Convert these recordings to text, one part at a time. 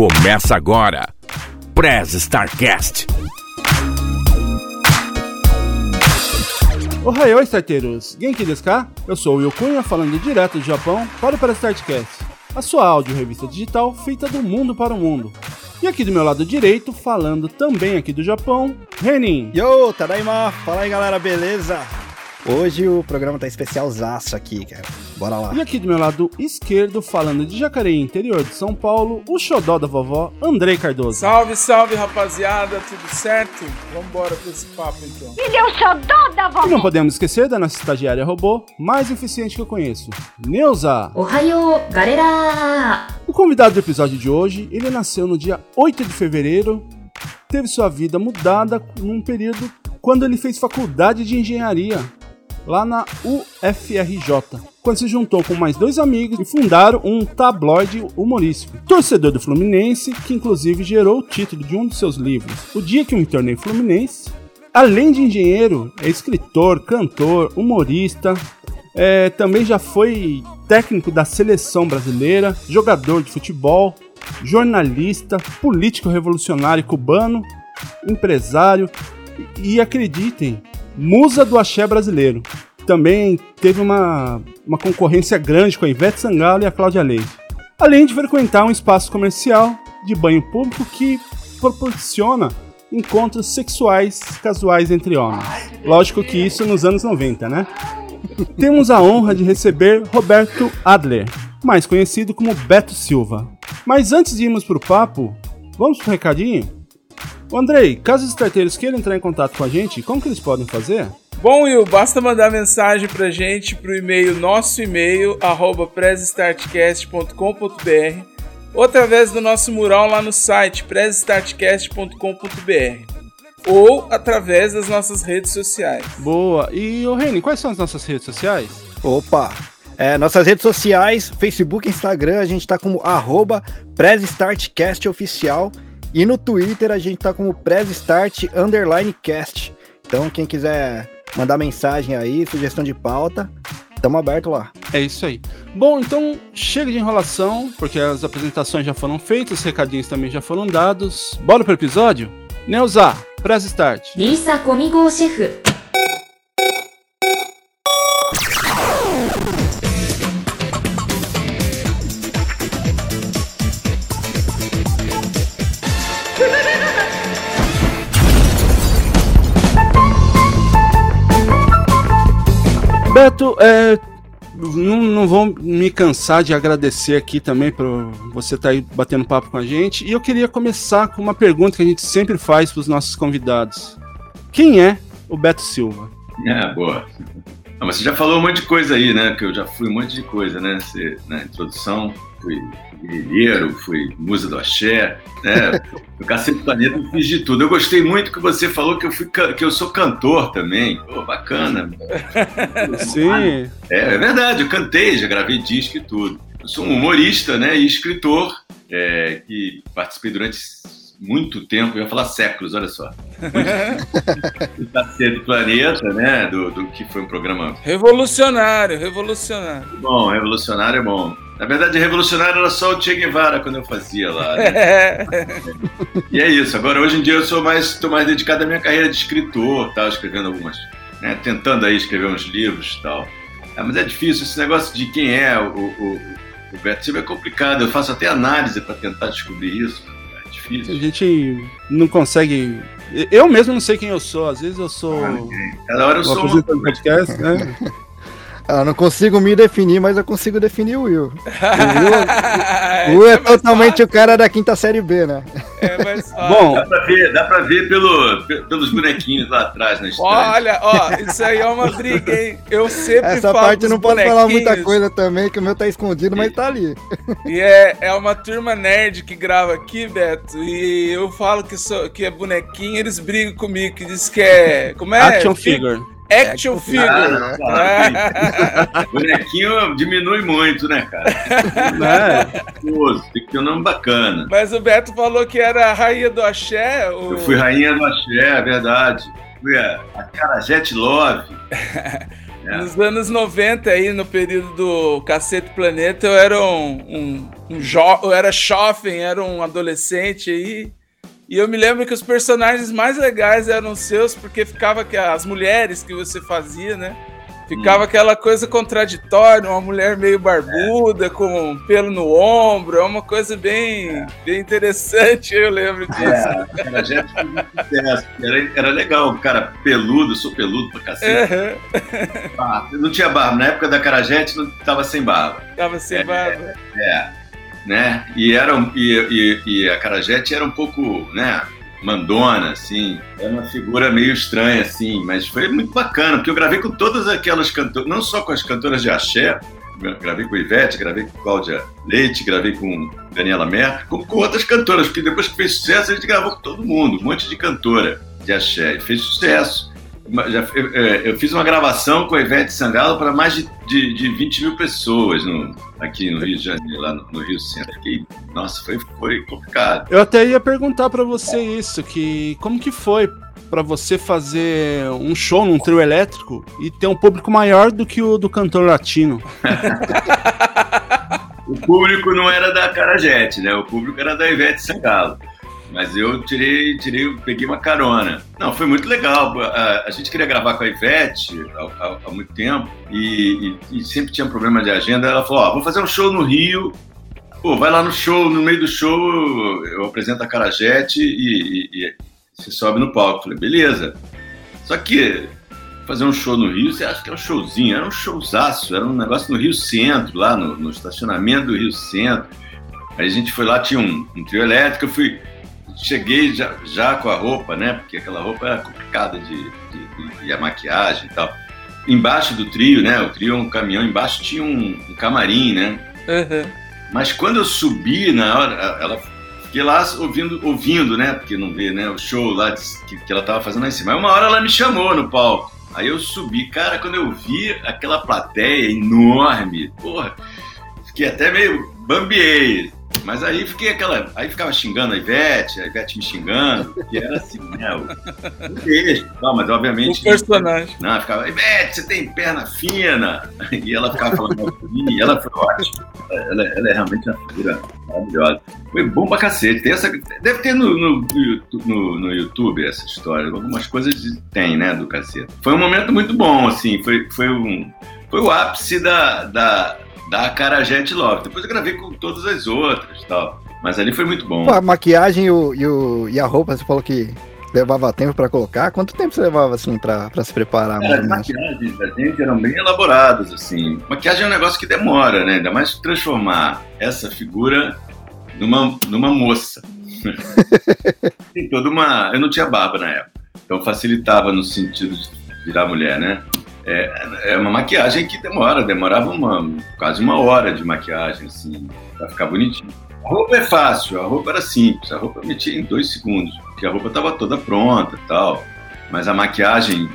Começa agora, Prez Starcast. Ohayou, starteiros! Genki desu ka? Eu sou o Will Cunha, falando direto do Japão para o Prez Startcast, a sua áudio revista digital feita do mundo para o mundo. E aqui do meu lado direito, falando também aqui do Japão, Renin. Yo, Tadaima! Fala aí galera, beleza? Hoje o programa tá especialzaço aqui, cara. Bora lá. E aqui do meu lado esquerdo, falando de Jacareí, interior de São Paulo, o xodó da vovó, Andrei Cardoso. Salve, salve, rapaziada, tudo certo? Vambora pra esse papo, então. Ele é o xodó da vovó! E não podemos esquecer da nossa estagiária robô mais eficiente que eu conheço, Neuza. Ohio, galera! O convidado do episódio de hoje, ele nasceu no dia 8 de fevereiro, teve sua vida mudada num período quando ele fez faculdade de engenharia lá na UFRJ, quando se juntou com mais dois amigos e fundaram um tabloide humorístico. Torcedor do Fluminense, que inclusive gerou o título de um dos seus livros, O Dia que Eu Me Tornei Fluminense. Além de engenheiro, é escritor, cantor, humorista, é, também já foi técnico da seleção brasileira, jogador de futebol, jornalista, político revolucionário cubano, empresário e acreditem, musa do axé brasileiro. Também teve uma, uma concorrência grande com a Ivete Sangalo e a Cláudia Leite. Além de frequentar um espaço comercial de banho público que proporciona encontros sexuais casuais entre homens. Lógico que isso nos anos 90, né? temos a honra de receber Roberto Adler, mais conhecido como Beto Silva. Mas antes de irmos pro papo, vamos pro recadinho? Ô, Andrei, caso os starteiros queiram entrar em contato com a gente, como que eles podem fazer? Bom, Will, basta mandar mensagem pra gente pro e-mail, nosso e-mail, arroba prezestartcast.com.br ou através do nosso mural lá no site, prezestartcast.com.br ou através das nossas redes sociais. Boa. E, ô Reni, quais são as nossas redes sociais? Opa! É, nossas redes sociais, Facebook e Instagram, a gente tá como arroba PrezStartCastOficial e no Twitter a gente tá como PrezStart Underline Cast. Então quem quiser mandar mensagem aí, sugestão de pauta, tamo aberto lá. É isso aí. Bom, então chega de enrolação, porque as apresentações já foram feitas, os recadinhos também já foram dados. Bora pro episódio? Neuza, press start. リーサ Beto, é, não, não vou me cansar de agradecer aqui também por você estar aí batendo papo com a gente. E eu queria começar com uma pergunta que a gente sempre faz para os nossos convidados: Quem é o Beto Silva? É, boa. Ah, mas você já falou um monte de coisa aí, né? Que eu já fui um monte de coisa, né? Você, na introdução, fui guerrilheiro, fui musa do axé, né? No Cacete do Planeta eu fiz de tudo. Eu gostei muito que você falou que eu, fui, que eu sou cantor também. Pô, bacana. Sim. É, é verdade, eu cantei, já gravei disco e tudo. Eu sou um humorista, né? E escritor, é, que participei durante muito tempo, eu ia falar séculos, olha só. do Cacete do Planeta, né? Do, do que foi um programa Revolucionário, revolucionário. Bom, revolucionário é bom. Na verdade, revolucionário era só o Che Guevara quando eu fazia lá. né? É. E é isso. Agora, hoje em dia, eu sou mais, estou mais dedicado à minha carreira de escritor, tal, escrevendo algumas, né, tentando aí escrever uns livros, e tal. É, mas é difícil esse negócio de quem é o, o, o Beto Silva é complicado. Eu faço até análise para tentar descobrir isso. É A difícil. gente não consegue. Eu mesmo não sei quem eu sou. Às vezes eu sou Cada hora eu sou. do podcast, né? Ah, não consigo me definir, mas eu consigo definir o Will. é O Will é mais totalmente o cara da quinta série B, né? fácil, É mais fácil. Bom, Dá pra ver, dá pra ver pelo, pe- pelos bonequinhos lá atrás na estante. Olha, ó, isso aí é uma briga, hein? Eu sempre Essa falo parte dos não pode falar muita coisa também, que o meu tá escondido, mas tá ali. E é, é uma turma nerd que grava aqui, Beto. E eu falo que, sou, que é bonequinho, eles brigam comigo, que diz que é. Como é? action Fi- figure. Action figure. Ah, claro. Bonequinho diminui muito, né, cara? Gostoso, Tem que ter um nome bacana. Mas o Beto falou que era a rainha do axé. O... Eu fui rainha do axé, é verdade. Fui a, a Carajete Love. É. Nos anos 90, aí, no período do Cacete Planeta, eu era um, um, um jo... eu era jovem, era um adolescente aí. E eu me lembro que os personagens mais legais eram seus, porque ficava que as mulheres que você fazia, né? Ficava aquela coisa contraditória, uma mulher meio barbuda, com um pelo no ombro, é uma coisa bem, bem interessante, eu lembro disso. É, era, gente era, era legal, o cara peludo, eu sou peludo pra cacete. Ah, não tinha barba, na época da Carajete não tava sem barba. Tava sem barba. É, né? E, era, e, e, e a Carajete era um pouco, né? Mandona, assim. Era uma figura meio estranha, assim. Mas foi muito bacana, porque eu gravei com todas aquelas cantoras, não só com as cantoras de axé, gravei com Ivete, gravei com Cláudia Leite, gravei com Daniela Mer, como com outras cantoras, porque depois que fez sucesso, a gente gravou com todo mundo, um monte de cantora de axé. E fez sucesso. Já- eu, eu- fiz uma gravação com a Ivete Sangalo para mais de, de, de 20 mil pessoas no, aqui no Rio de Janeiro, lá no, no Rio Centro. Fiquei- nossa, foi, foi complicado. Eu até ia perguntar pra você isso, que como que foi pra você fazer um show num trio elétrico e ter um público maior do que o do cantor latino? O público não era da Carajete, né? O público era da Ivete Sangalo. Mas eu tirei, tirei, peguei uma carona. Não, foi muito legal. A, a gente queria gravar com a Ivete há, há- muito tempo e, e- e sempre tinha problema de agenda. Ela falou: Ó, vou fazer um show no Rio. Pô, vai lá no show, no meio do show eu apresento a Carajete e, e, e você sobe no palco. Eu Falei, beleza. Só que fazer um show no Rio, você acha que é um showzinho? Era um showzaço, era um negócio no Rio Centro, lá no, no estacionamento do Rio Centro. Aí a gente foi lá, tinha um, um trio elétrico, eu fui, cheguei já, já com a roupa, né? Porque aquela roupa era complicada de, de- de- e a maquiagem e tal. Embaixo do trio, né? O trio é um caminhão, embaixo tinha um, um camarim, né? Aham. Mas quando eu subi na hora, ela fiquei lá ouvindo, ouvindo, né? Porque não vê, né? O show lá de- que, que ela tava fazendo lá em cima. Aí uma hora ela me chamou no palco. Aí eu subi, cara, quando eu vi aquela plateia enorme, porra, fiquei até meio bambiei. Mas aí fiquei aquela. Aí ficava xingando a Ivete, a Ivete me xingando, que era assim, né? O, o texto, não, mas obviamente. O personagem. Não, ela ficava, Ivete, você tem perna fina. E ela ficava falando mim, e ela foi ótima. Ela, ela é realmente uma figura maravilhosa. Foi bom pra cacete. Tem essa, deve ter no, no, no- no YouTube essa história. Algumas coisas tem, né, do cacete. Foi um momento muito bom, assim. Foi, foi, um, foi o ápice da, da, da Carajete Love. Depois eu gravei com todas as outras e tal. Mas ali foi muito bom. Pô, a maquiagem e, o, e, o- e a roupa, você falou que levava tempo pra colocar. Quanto tempo você levava, assim, pra, pra se preparar? mais Cara, as maquiagens da gente eram bem elaboradas, assim. Maquiagem é um negócio que demora, né? Ainda mais transformar essa figura numa, numa moça. Tem toda uma. Eu não tinha barba na época, então facilitava no sentido de virar mulher, né? É, é uma maquiagem que demora, demorava uma, quase uma hora de maquiagem, assim, pra ficar bonitinho. A roupa é fácil, a roupa era simples, a roupa eu metia em dois segundos, porque a roupa estava toda pronta e tal. Mas a maquiagem,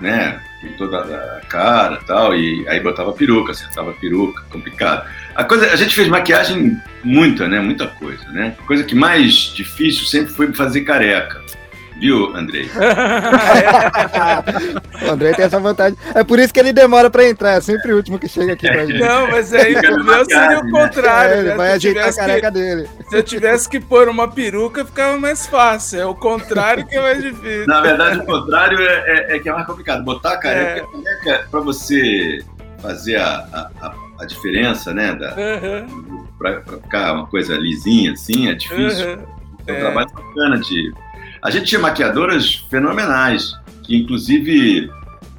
né, com toda a cara e tal, e aí botava peruca, acertava peruca, complicado. A, coisa, a gente fez maquiagem muita, né, muita coisa, né. A coisa que mais difícil sempre foi fazer careca. Viu, Andrei? O André tem essa vantagem. É por isso que ele demora pra entrar, é sempre o último que chega aqui pra gente. Não, mas aí o meu seria o contrário. É, ele né? vai ajeitar a tivesse que- careca dele. Se eu tivesse que pôr uma peruca, ficava mais fácil. É o contrário que é mais difícil. Na verdade, o contrário é, é- é que é mais complicado. Botar a careca, a careca para você fazer a, a, a- a diferença, né, da, Aham, pra, pra ficar uma coisa lisinha assim, é difícil. aham. É um É. trabalho bacana de. A gente tinha maquiadoras fenomenais, que inclusive,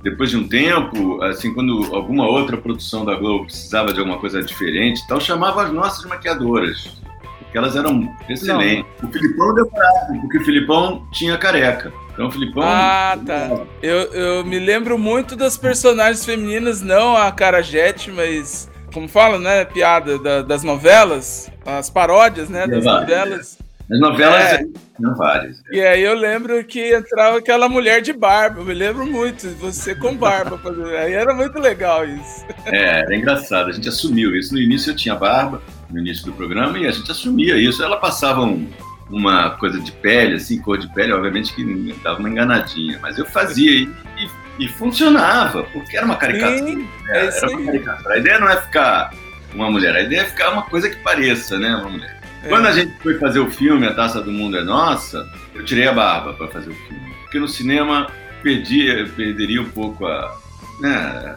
depois de um tempo, assim, quando alguma outra produção da Globo precisava de alguma coisa diferente, tal, chamava as nossas maquiadoras. Porque elas eram excelentes. O Filipão demorava, porque o Filipão tinha careca. Então o Filipão. Ah, tá. Eu, eu me lembro muito das personagens femininas, não a Cara Jet, mas. Como fala, né? Piada da- das novelas, as paródias, né? Das novelas. As novelas É. tinham várias. E aí eu lembro que entrava aquela mulher de barba. Eu me lembro muito, você com barba. Aí era muito legal isso. É, era engraçado. A gente assumiu isso. No início eu tinha barba, no início do programa, e a gente assumia isso. Ela passava um- uma coisa de pele, assim, cor de pele, obviamente que dava uma enganadinha. Mas eu fazia e, e E funcionava, porque era uma caricatura. Sim, né? é era uma caricatura. A ideia não é ficar uma mulher, a ideia é ficar uma coisa que pareça, né? Uma mulher. É. Quando a gente foi fazer o filme A Taça do Mundo é Nossa, eu tirei a barba para fazer o filme. Porque no cinema perdia, perderia um pouco a. Né,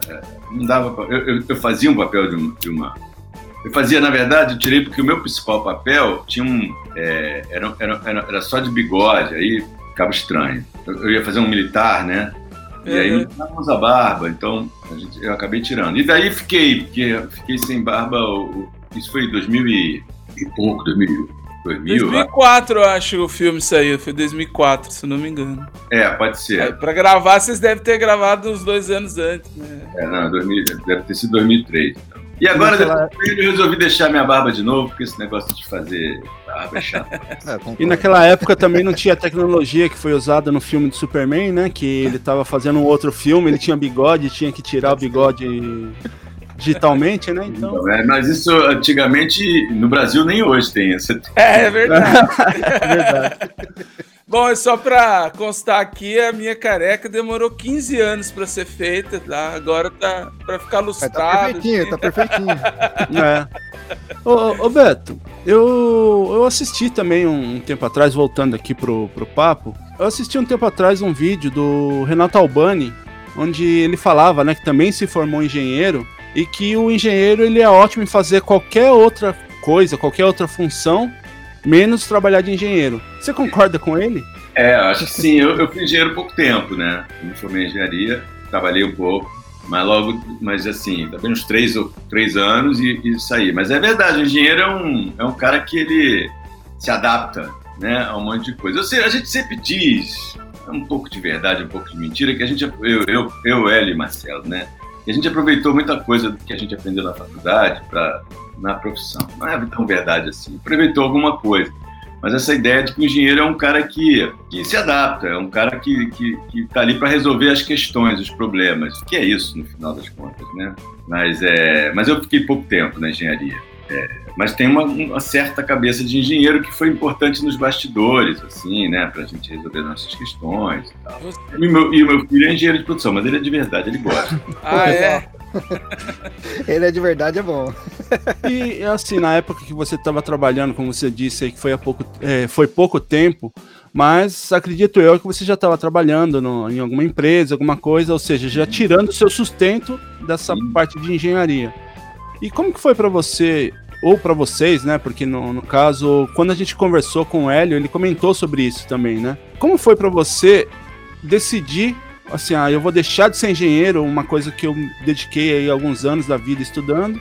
não dava pra, eu, eu- eu fazia um papel de uma, de uma- Eu fazia, na verdade, eu tirei porque o meu principal papel tinha um. é, era, era, era, só de bigode, aí ficava estranho. Eu, eu ia fazer um militar, né? E aí Uhum. não precisávamos a barba, então a gente- eu acabei tirando. E daí fiquei, porque eu fiquei sem barba. Isso foi em 2000 e pouco, 2000. 2000 eu acho. 2004, eu acho que o filme saiu. Foi 2004, se não me engano. é, pode ser. pra gravar, vocês devem ter gravado uns dois anos antes, né? É, não, 2000, deve ter sido 2003. então. E agora, Naquela- depois eu resolvi deixar minha barba de novo, porque esse negócio de fazer barba é chato. É. E naquela época também não tinha a tecnologia que foi usada no filme do Superman, né? Que ele tava fazendo um outro filme, ele tinha bigode, tinha que tirar o bigode digitalmente, né? Então. Então, é, mas isso antigamente, no Brasil nem hoje tem essa. É, é verdade. É verdade. Bom, é só pra constar aqui, a minha careca demorou 15 anos pra ser feita, tá? Agora tá pra ficar Mas tá lustrado. perfeitinho, tá perfeitinho. É. Ô, ô, ô, Beto, eu, eu assisti também um, um tempo atrás, voltando aqui pro, pro papo, eu assisti um tempo atrás um vídeo do Renato Albani, onde ele falava, né, que também se formou engenheiro e que o engenheiro ele é ótimo em fazer qualquer outra coisa, qualquer outra função, menos trabalhar de engenheiro. Você concorda com ele? É, acho que sim. Eu, eu fui engenheiro pouco tempo, né? Eu me formei em engenharia, trabalhei um pouco, mas logo, mas assim, também uns três, ou- três anos e, e saí. Mas é verdade, o engenheiro é um, é um cara que ele se adapta né, a um monte de coisa. Eu sei, a gente sempre diz, é um pouco de verdade, um pouco de mentira, que a gente, eu, eu, eu Hélio e Marcelo, né? Que a gente aproveitou muita coisa que a gente aprendeu na faculdade para na profissão. Não é tão verdade assim. Aproveitou alguma coisa. Mas essa ideia de que o engenheiro é um cara que, que se adapta, é um cara que que que está ali para resolver as questões, os problemas. Que é isso, no final das contas, né? Mas, é, mas eu fiquei pouco tempo na engenharia. É, mas tem uma, uma certa cabeça de engenheiro que foi importante nos bastidores, assim, né? Para a gente resolver nossas questões e tal. E o meu, e meu filho é engenheiro de produção, mas ele é de verdade, ele gosta. Ah, é? Ele é de verdade, é bom. E assim, na época que você estava trabalhando, como você disse aí, que foi há pouco, é, foi pouco tempo, mas acredito eu que você já estava trabalhando no- em alguma empresa, alguma coisa, ou seja, já tirando o seu sustento dessa Sim. parte de engenharia. E como que foi para você, ou para vocês, né? Porque no, no caso, quando a gente conversou com o Hélio, ele comentou sobre isso também, né? Como foi para você decidir assim, ah, eu vou deixar de ser engenheiro, uma coisa que eu dediquei aí alguns anos da vida estudando,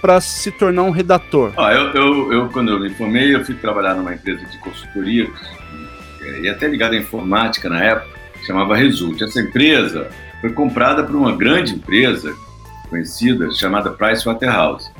para se tornar um redator. Ó, eu, eu, eu, quando eu me formei, eu fui trabalhar numa empresa de consultoria, eh, e até ligada à informática na época, chamava Result. Essa empresa foi comprada por uma grande empresa conhecida chamada Pricewaterhouse,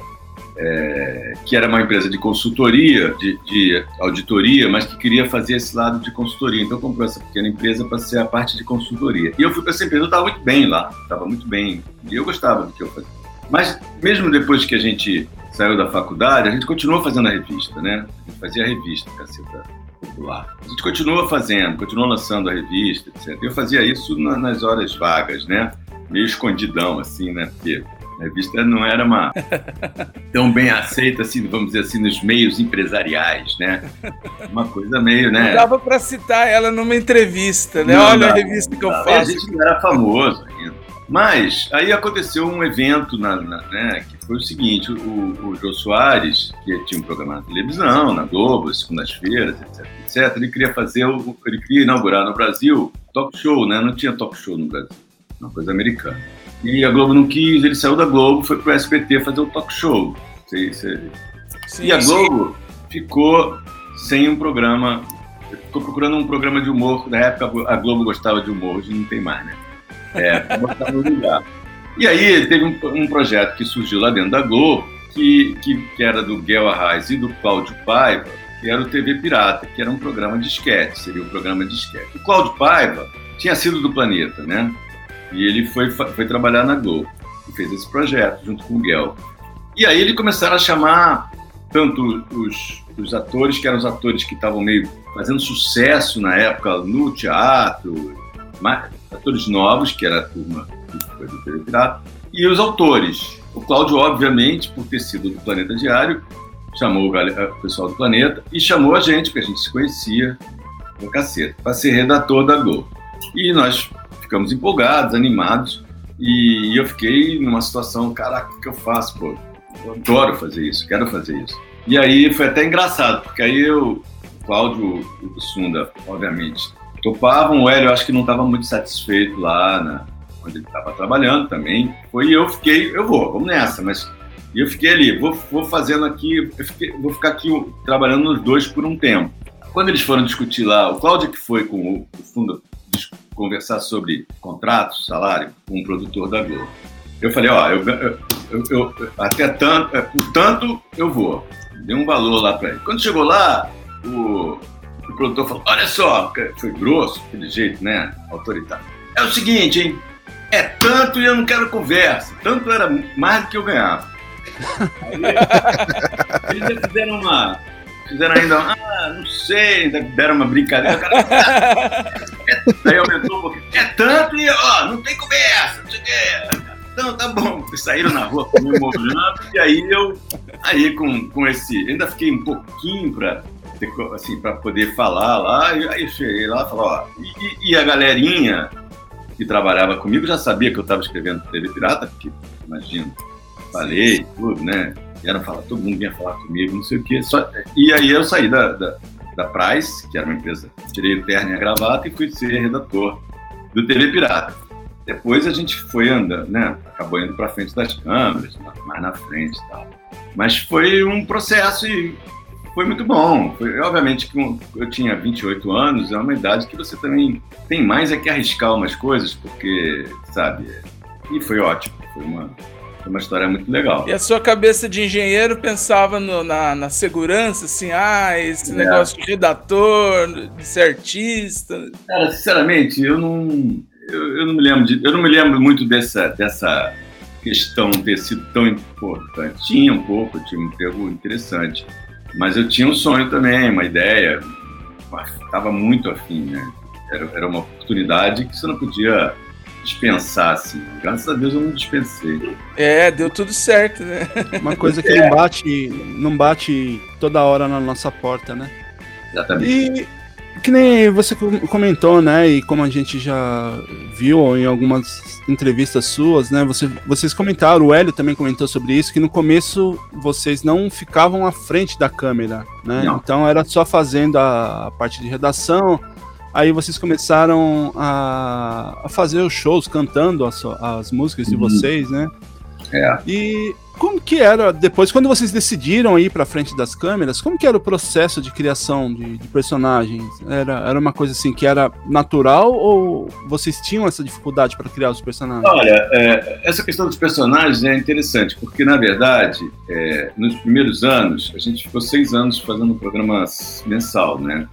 é, que era uma empresa de consultoria, de, de auditoria, mas que queria fazer esse lado de consultoria. Então comprou essa pequena empresa para ser a parte de consultoria. E eu fui para essa empresa, eu estava muito bem lá, estava muito bem, e eu gostava do que eu fazia. Mas mesmo depois que a gente saiu da faculdade, a gente continuou fazendo a revista, né? A gente fazia a revista, Caceta Popular. A gente continua fazendo, continua lançando a revista, etc. Eu fazia isso na- nas horas vagas, né? Meio escondidão, assim, né? Porque a revista não era uma tão bem aceita, assim, vamos dizer assim, nos meios empresariais, né? Uma coisa meio, Não né? dava pra citar ela numa entrevista, né? Não Olha a dá, revista que eu não faço. A gente não era famoso ainda. Mas aí aconteceu um evento na, na- né, que foi o seguinte: o, o Jô Soares, que tinha um programa na televisão, na Globo, segundas-feiras, etc, etc, ele queria fazer, o, ele queria inaugurar no Brasil talk show, né? Não tinha talk show no Brasil, uma coisa americana. E a Globo não quis, ele saiu da Globo, foi pro SBT fazer o talk show. Sim, e a sim. Globo ficou sem um programa, ficou procurando um programa de humor. Na época a Globo gostava de humor, hoje não tem mais, né? É, botar no lugar. E aí teve um, um projeto que surgiu lá dentro da Globo, que, que, que era do Guel Arraes e do Cláudio Paiva, que era o TV Pirata, que era um programa de esquete, seria um programa de esquete. O Cláudio Paiva tinha sido do Planeta, né? E ele foi, foi trabalhar na Globo e fez esse projeto junto com o Guel. E aí eles começaram a chamar tanto os, os atores, que eram os atores que estavam meio fazendo sucesso na época no teatro, atores novos, que era a turma do Pirata, e os autores. O Cláudio, obviamente, por ter sido do Planeta Diário, chamou o pessoal do Planeta e chamou a gente, porque a gente se conhecia no cacete, para ser redator da Globo. E nós ficamos empolgados, animados, e eu fiquei numa situação, caraca, o que eu faço, pô? Eu adoro fazer isso, quero fazer isso. E aí foi até engraçado, porque aí eu, o Cláudio e o Sunda, obviamente, topavam, o Hélio acho que não estava muito satisfeito lá na, onde ele estava trabalhando também. Foi eu fiquei, eu vou, vamos nessa, mas eu fiquei ali, vou, vou fazendo aqui, fiquei, vou ficar aqui trabalhando nos dois por um tempo. Quando eles foram discutir lá, o Cláudio que foi com o, o conversar sobre contratos, salário, com um produtor da Globo. Eu falei, ó, eu, eu, eu, até tanto, é, por tanto eu vou. Dei um valor lá para ele. Quando chegou lá, o, o produtor falou, olha só, foi grosso, aquele jeito, né, autoritário. É o seguinte, hein, é tanto e eu não quero conversa. Tanto era mais do que eu ganhava. Aí, eles fizeram uma. Fizeram ainda, ah, não sei, ainda deram uma brincadeira. Cara, é, daí aumentou um pouquinho. É tanto e, ó, não tem conversa, não sei o quê. Então, tá bom. Saíram na rua comemorando, e aí eu, aí com, com esse, ainda fiquei um pouquinho pra, assim, pra poder falar lá, e aí eu cheguei lá e falei, ó, e, e a galerinha que trabalhava comigo já sabia que eu estava escrevendo TV Pirata, porque, imagina, falei, tudo, né? Vieram falar, todo mundo vinha falar comigo, não sei o quê. Só, e aí eu saí da, da, da Price, que era uma empresa, tirei o terno e a gravata e fui ser redator do TV Pirata. Depois a gente foi andando, né? Acabou indo para frente das câmeras, mais na frente e tal. Mas foi um processo e foi muito bom. Foi, obviamente que eu tinha 28 anos, é uma idade que você também tem mais é que arriscar umas coisas, porque, sabe? E foi ótimo. Foi uma, foi uma história muito legal. E a sua cabeça de engenheiro pensava no, na, na, segurança, assim, ah, esse é. negócio de redator, de ser artista. Cara, sinceramente, eu não. Eu, eu, não me lembro de, eu não me lembro muito dessa, dessa questão ter sido tão importante. Tinha um pouco, tinha um emprego interessante. Mas eu tinha um sonho também, uma ideia, estava muito afim, né? Era, era uma oportunidade que você não podia dispensar, assim. Graças a Deus eu não dispensei. É, deu tudo certo, né? Uma coisa que é. não bate, não bate toda hora na nossa porta, né? Exatamente. E que nem você comentou, né? E como a gente já viu em algumas entrevistas suas, né? Você, vocês comentaram, o Hélio também comentou sobre isso, que no começo vocês não ficavam à frente da câmera, né? Não. Então era só fazendo a, a, parte de redação. Aí vocês começaram a, a fazer os shows, cantando as, as músicas de uhum. vocês, né? É. E como que era depois, quando vocês decidiram ir para frente das câmeras, como que era o processo de criação de, de, personagens? Era, era uma coisa assim que era natural ou vocês tinham essa dificuldade para criar os personagens? Olha, é, essa questão dos personagens é interessante, porque na verdade, é, nos primeiros anos, a gente ficou seis anos fazendo um programa mensal, né?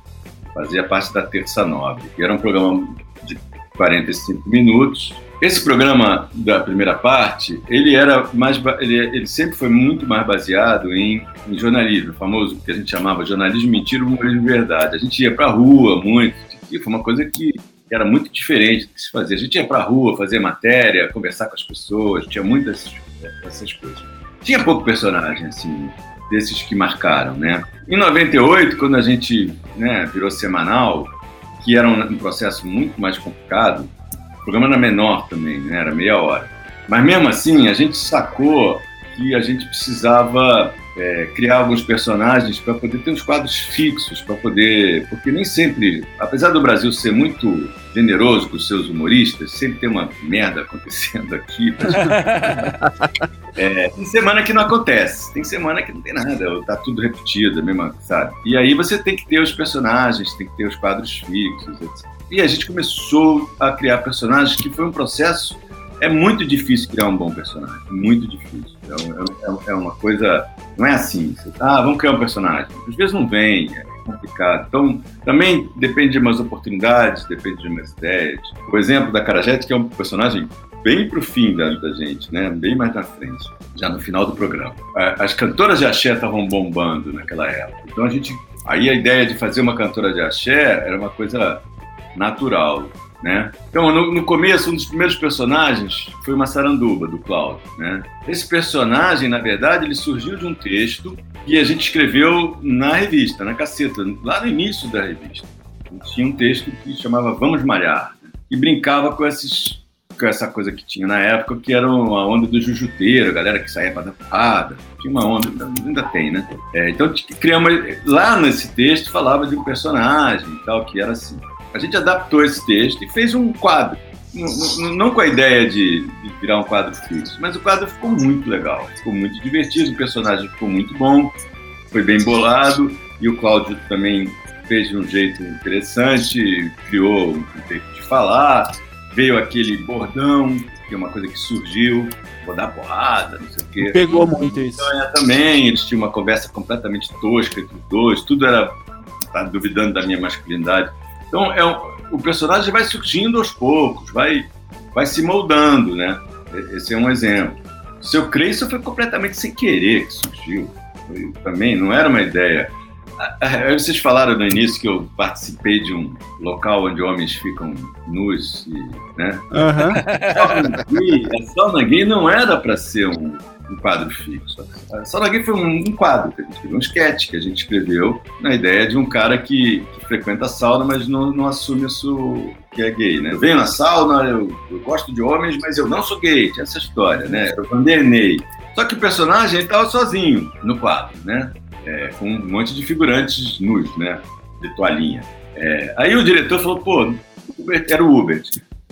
Fazia parte da Terça Nobre, que era um programa de 45 minutos, esse programa da primeira parte, ele era mais, ele, ele sempre foi muito mais baseado em, em, jornalismo, famoso que a gente chamava jornalismo mentira, humorismo verdade. A gente ia para a rua muito, e foi uma coisa que era muito diferente do que se fazia. A gente ia para a rua fazer matéria, conversar com as pessoas, tinha muitas essas coisas. Tinha pouco personagem assim desses que marcaram, né? Em 98, quando a gente né, virou semanal, que era um, um processo muito mais complicado, o programa era menor também, né? era meia hora. Mas mesmo assim, a gente sacou que a gente precisava é, criar alguns personagens para poder ter uns quadros fixos, para poder. Porque nem sempre, apesar do Brasil ser muito generoso com os seus humoristas, sempre tem uma merda acontecendo aqui. é, tem semana que não acontece, tem semana que não tem nada, tá tudo repetido, mesmo, sabe? E aí você tem que ter os personagens, tem que ter os quadros fixos, etc. E a gente começou a criar personagens, que foi um processo. É muito difícil criar um bom personagem, muito difícil. É, é, é uma coisa. Não é assim. Você, ah, vamos criar um personagem. Às vezes não vem, é complicado. Então, também depende de umas oportunidades, depende de umas ideias. O exemplo da Carajete, que é um personagem bem pro fim da, da gente, né? Bem mais na frente, já no final do programa. As cantoras de axé estavam bombando naquela época. Então a gente. Aí a ideia de fazer uma cantora de axé era uma coisa natural. Né? Então, no, no, começo, um dos primeiros personagens foi uma saranduba do Cláudio, né? Esse personagem, na verdade, ele surgiu de um texto que a gente escreveu na revista, na caceta, lá no início da revista. Tinha um texto que chamava Vamos Malhar, né? e brincava com esses com essa coisa que tinha na época, que era uma onda do jujuteiro, a galera que saía para dar porrada. Tinha uma onda, ainda tem, né? É, então, criamos. Lá nesse texto falava de um personagem e tal, que era assim. A gente adaptou esse texto e fez um quadro. Não, não com a ideia de, de, virar um quadro fixo, mas o quadro ficou muito legal, ficou muito divertido, o personagem ficou muito bom, foi bem bolado, e o Cláudio também fez de um jeito interessante, criou um jeito de falar, veio aquele bordão, que é uma coisa que surgiu, vou dar porrada, não sei o quê. Pegou muito isso. Então, é, também, eles tinham uma conversa completamente tosca entre os dois, tudo era tá duvidando da minha masculinidade. Então, é um, o personagem vai surgindo aos poucos, vai, vai se moldando, né? Esse é um exemplo. O seu Creyson foi completamente sem querer que surgiu. Foi, também não era uma ideia. Vocês falaram no início que eu participei de um local onde homens ficam nus, e, né? Uhum. A sauna gay não era para ser um, um, quadro fixo. A sauna gay foi um, um, quadro que a gente um sketch que a gente escreveu na ideia de um cara que, que frequenta a sauna, mas não, não assume isso que é gay, né? Eu venho na sauna, eu, eu, gosto de homens, mas eu não sou gay. Tinha essa história, né? Era o Vanderney. Só que o personagem estava sozinho no quadro, né? é, com um monte de figurantes nus, né? De toalhinha. É, aí o diretor falou, pô, era o Uber.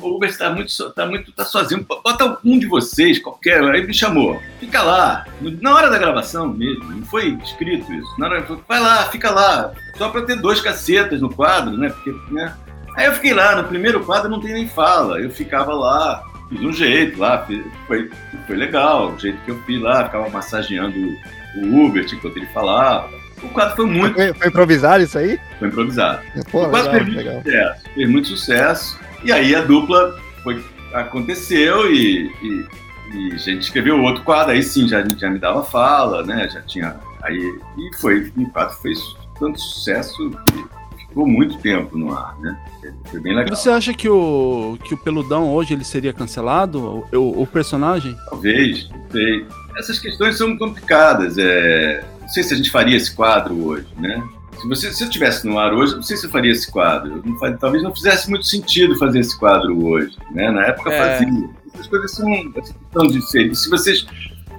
O Uber está muito, tá muito tá sozinho, bota um de vocês, qualquer. Aí me chamou, fica lá. Na hora da gravação mesmo, não foi escrito isso. Na hora, vai lá, fica lá. Só para ter dois cacetas no quadro, né? Porque, né? Aí eu fiquei lá, no primeiro quadro não tem nem fala. Eu ficava lá, fiz um jeito lá, foi, foi legal, o jeito que eu fiz lá, ficava massageando o Uber, enquanto ele falava. O quadro foi muito. Foi, foi improvisado isso aí? Foi improvisado. Pô, o quadro legal, fez muito legal. sucesso. Fez muito sucesso. E aí a dupla foi, aconteceu e, e, e a gente escreveu outro quadro. Aí sim, já, já me dava fala, né? Já tinha. Aí, e foi, o quadro fez tanto sucesso que ficou muito tempo no ar, né? Foi bem legal. Você acha que o, que o Peludão hoje ele seria cancelado? O, o personagem? Talvez, não sei. Essas questões são complicadas. É... Não sei se a gente faria esse quadro hoje, né? Se, você, se eu estivesse no ar hoje, não sei se eu faria esse quadro. Não talvez não fizesse muito sentido fazer esse quadro hoje, né? Na época É. fazia. Essas coisas são essa questão de ser. Se vocês,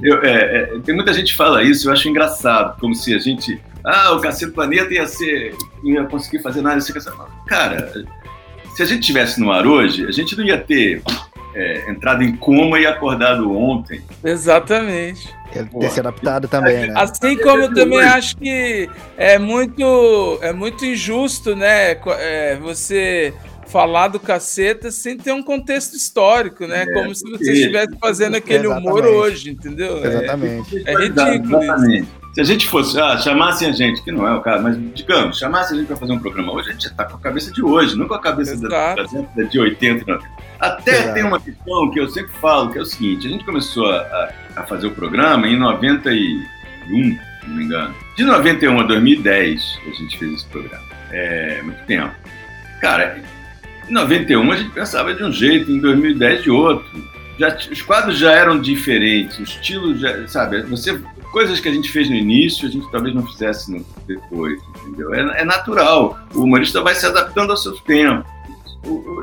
eu, é, é, tem muita gente que fala isso. Eu acho engraçado, como se a gente, ah, o Cacete Planeta ia ser, ia conseguir fazer nada. Cara, se a gente estivesse no ar hoje, a gente não ia ter é, entrado em coma e acordado ontem. Exatamente. Ele ter se adaptado também, né? Assim como eu também acho que é muito, é muito injusto, né? é, você falar do caceta sem ter um contexto histórico, né? É, como se você estivesse fazendo aquele humor Exatamente. hoje, entendeu? É, Exatamente. É ridículo Exatamente. Se a gente fosse, ah, chamassem a gente, que não é o caso, mas digamos, chamassem a gente para fazer um programa hoje, a gente já está com a cabeça de hoje, não com a cabeça da, da de 80. Não. Até Exato. tem uma questão que eu sempre falo, que é o seguinte: a gente começou a, a fazer o programa em 91, se não me engano. De 91 a 2010, a gente fez esse programa. É muito tempo. Cara, em 91 a gente pensava de um jeito, em 2010 de outro. Já, os quadros já eram diferentes, o estilo já, sabe, você coisas que a gente fez no início, a gente talvez não fizesse depois, entendeu? É, é natural. O humorista vai se adaptando ao seu tempo.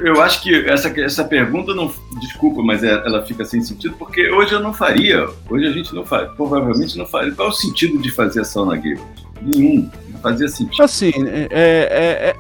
Eu acho que essa, essa pergunta não. Desculpa, mas é- ela fica sem sentido, porque hoje eu não faria. Hoje a gente não faria. Provavelmente não faria. Qual é o sentido de fazer a sauna gay? Nenhum. Não fazia sentido. Assim, é,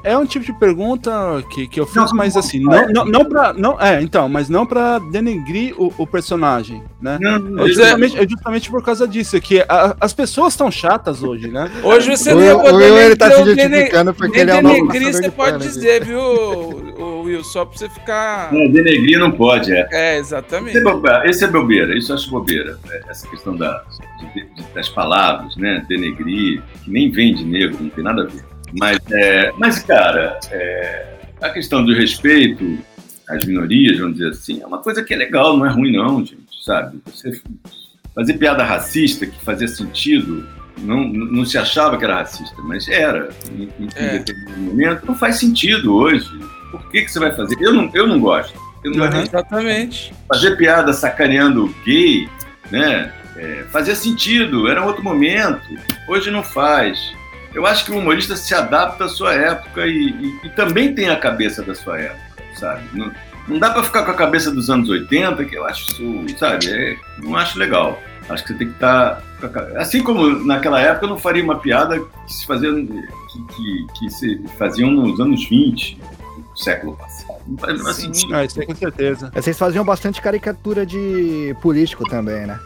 é, é, é um tipo de pergunta que, que eu fiz, Não, mas não, assim, não não, é. não, não pra. Não, é, então, mas não pra denegrir o, o personagem, né? Não, É justamente, é justamente por causa disso, é que a- as pessoas estão chatas hoje, né? Hoje você não ia o poder ele tá se justificando porque ele é o novo denegrir, você de pode dizer, viu, o Will? Só pra você ficar. não, denegrir não pode, é. É, exatamente. é, esse é bobeira, isso eu acho bobeira. é, Essa questão da, de- de- das palavras, né? Denegrir, que nem vem de negro, não tem nada a ver. Mas, é, mas cara, é, a questão do respeito às minorias, vamos dizer assim, é uma coisa que é legal, não é ruim, não, gente, sabe? Você fazer piada racista que fazia sentido. Não, não se achava que era racista, mas era. Em, em É. determinado momento não faz sentido hoje. Por que, que você vai fazer? Eu não, eu não gosto. Eu não Uhum. gosto. Exatamente. Fazer piada sacaneando gay, né? É, fazia sentido, era outro momento. Hoje não faz. Eu acho que o humorista se adapta à sua época e, e- e também tem a cabeça da sua época, sabe? Não, não dá pra ficar com a cabeça dos anos 80, que eu acho isso, sabe? É, não acho legal. Acho que você tem que estar. ca- Assim como naquela época eu não faria uma piada que se fazia que, que, que se faziam nos anos 20 do século passado. Não faz Sim. sentido. Ah, isso aí com certeza. Vocês faziam bastante caricatura de político também, né?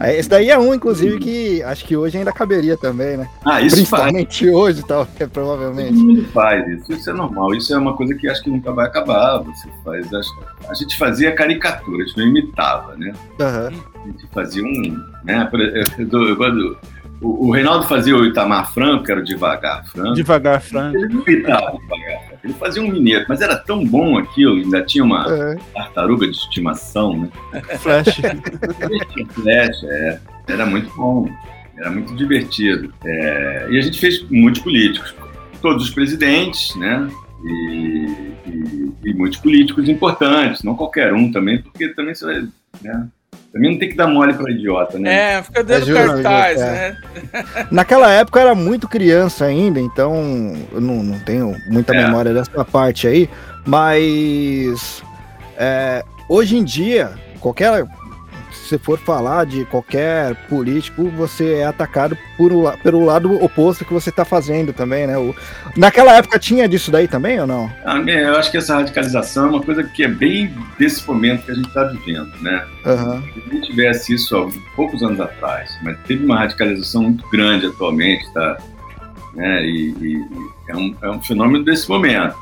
Aí, Esse daí é um, inclusive, que acho que hoje ainda caberia também, né? Ah, isso faz. Principalmente hoje, tal, Todo provavelmente. mundo faz isso, isso é normal, isso é uma coisa que acho que nunca vai acabar. Você faz, acho- a gente fazia caricatura, a gente não imitava, né? Aham. A gente fazia um. Né? eu dou- eu gosto- o, o Reinaldo fazia o Itamar Franco, que era o devagar Franco. Devagar, Franco. Ele não imitava o devagar Franco, ele fazia um mineiro, mas era tão bom aquilo, ainda tinha uma É. tartaruga de estimação, né? Flash. Flash, é. Era muito bom, era muito divertido. É, e a gente fez muitos políticos, todos os presidentes, né? E, e- e muitos políticos importantes, não qualquer um também, porque também você vai. Né? Também não tem que dar mole para idiota, né? É, fica dando É justo, cartaz, é. né? Naquela época eu era muito criança ainda, então eu não, não tenho muita É. memória dessa parte aí, mas é, hoje em dia, qualquer. Se você for falar de qualquer político, você é atacado por, pelo lado oposto que você tá fazendo também, né? O- naquela época tinha disso daí também ou não? Ah, Eu acho que essa radicalização é uma coisa que é bem desse momento que a gente está vivendo, né? Aham. Se não tivesse isso há poucos anos atrás, mas teve uma radicalização muito grande atualmente, tá? Né? E, e- e é, um, é um fenômeno desse momento.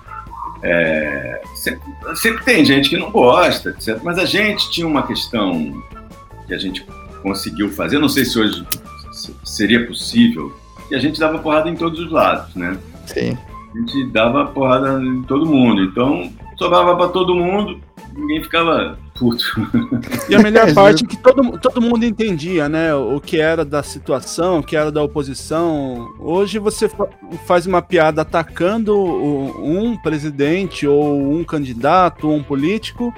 É, sempre, sempre tem gente que não gosta, etc. Mas a gente tinha uma questão que a gente conseguiu fazer, não sei se hoje se- seria possível, que a gente dava porrada em todos os lados, né? Sim. A gente dava porrada em todo mundo. Então, sobrava para todo mundo, ninguém ficava puto. E a melhor É, parte é que todo, todo mundo entendia, né? O que era da situação, o que era da oposição. Hoje você fa- faz uma piada atacando um presidente, ou um candidato, ou um político.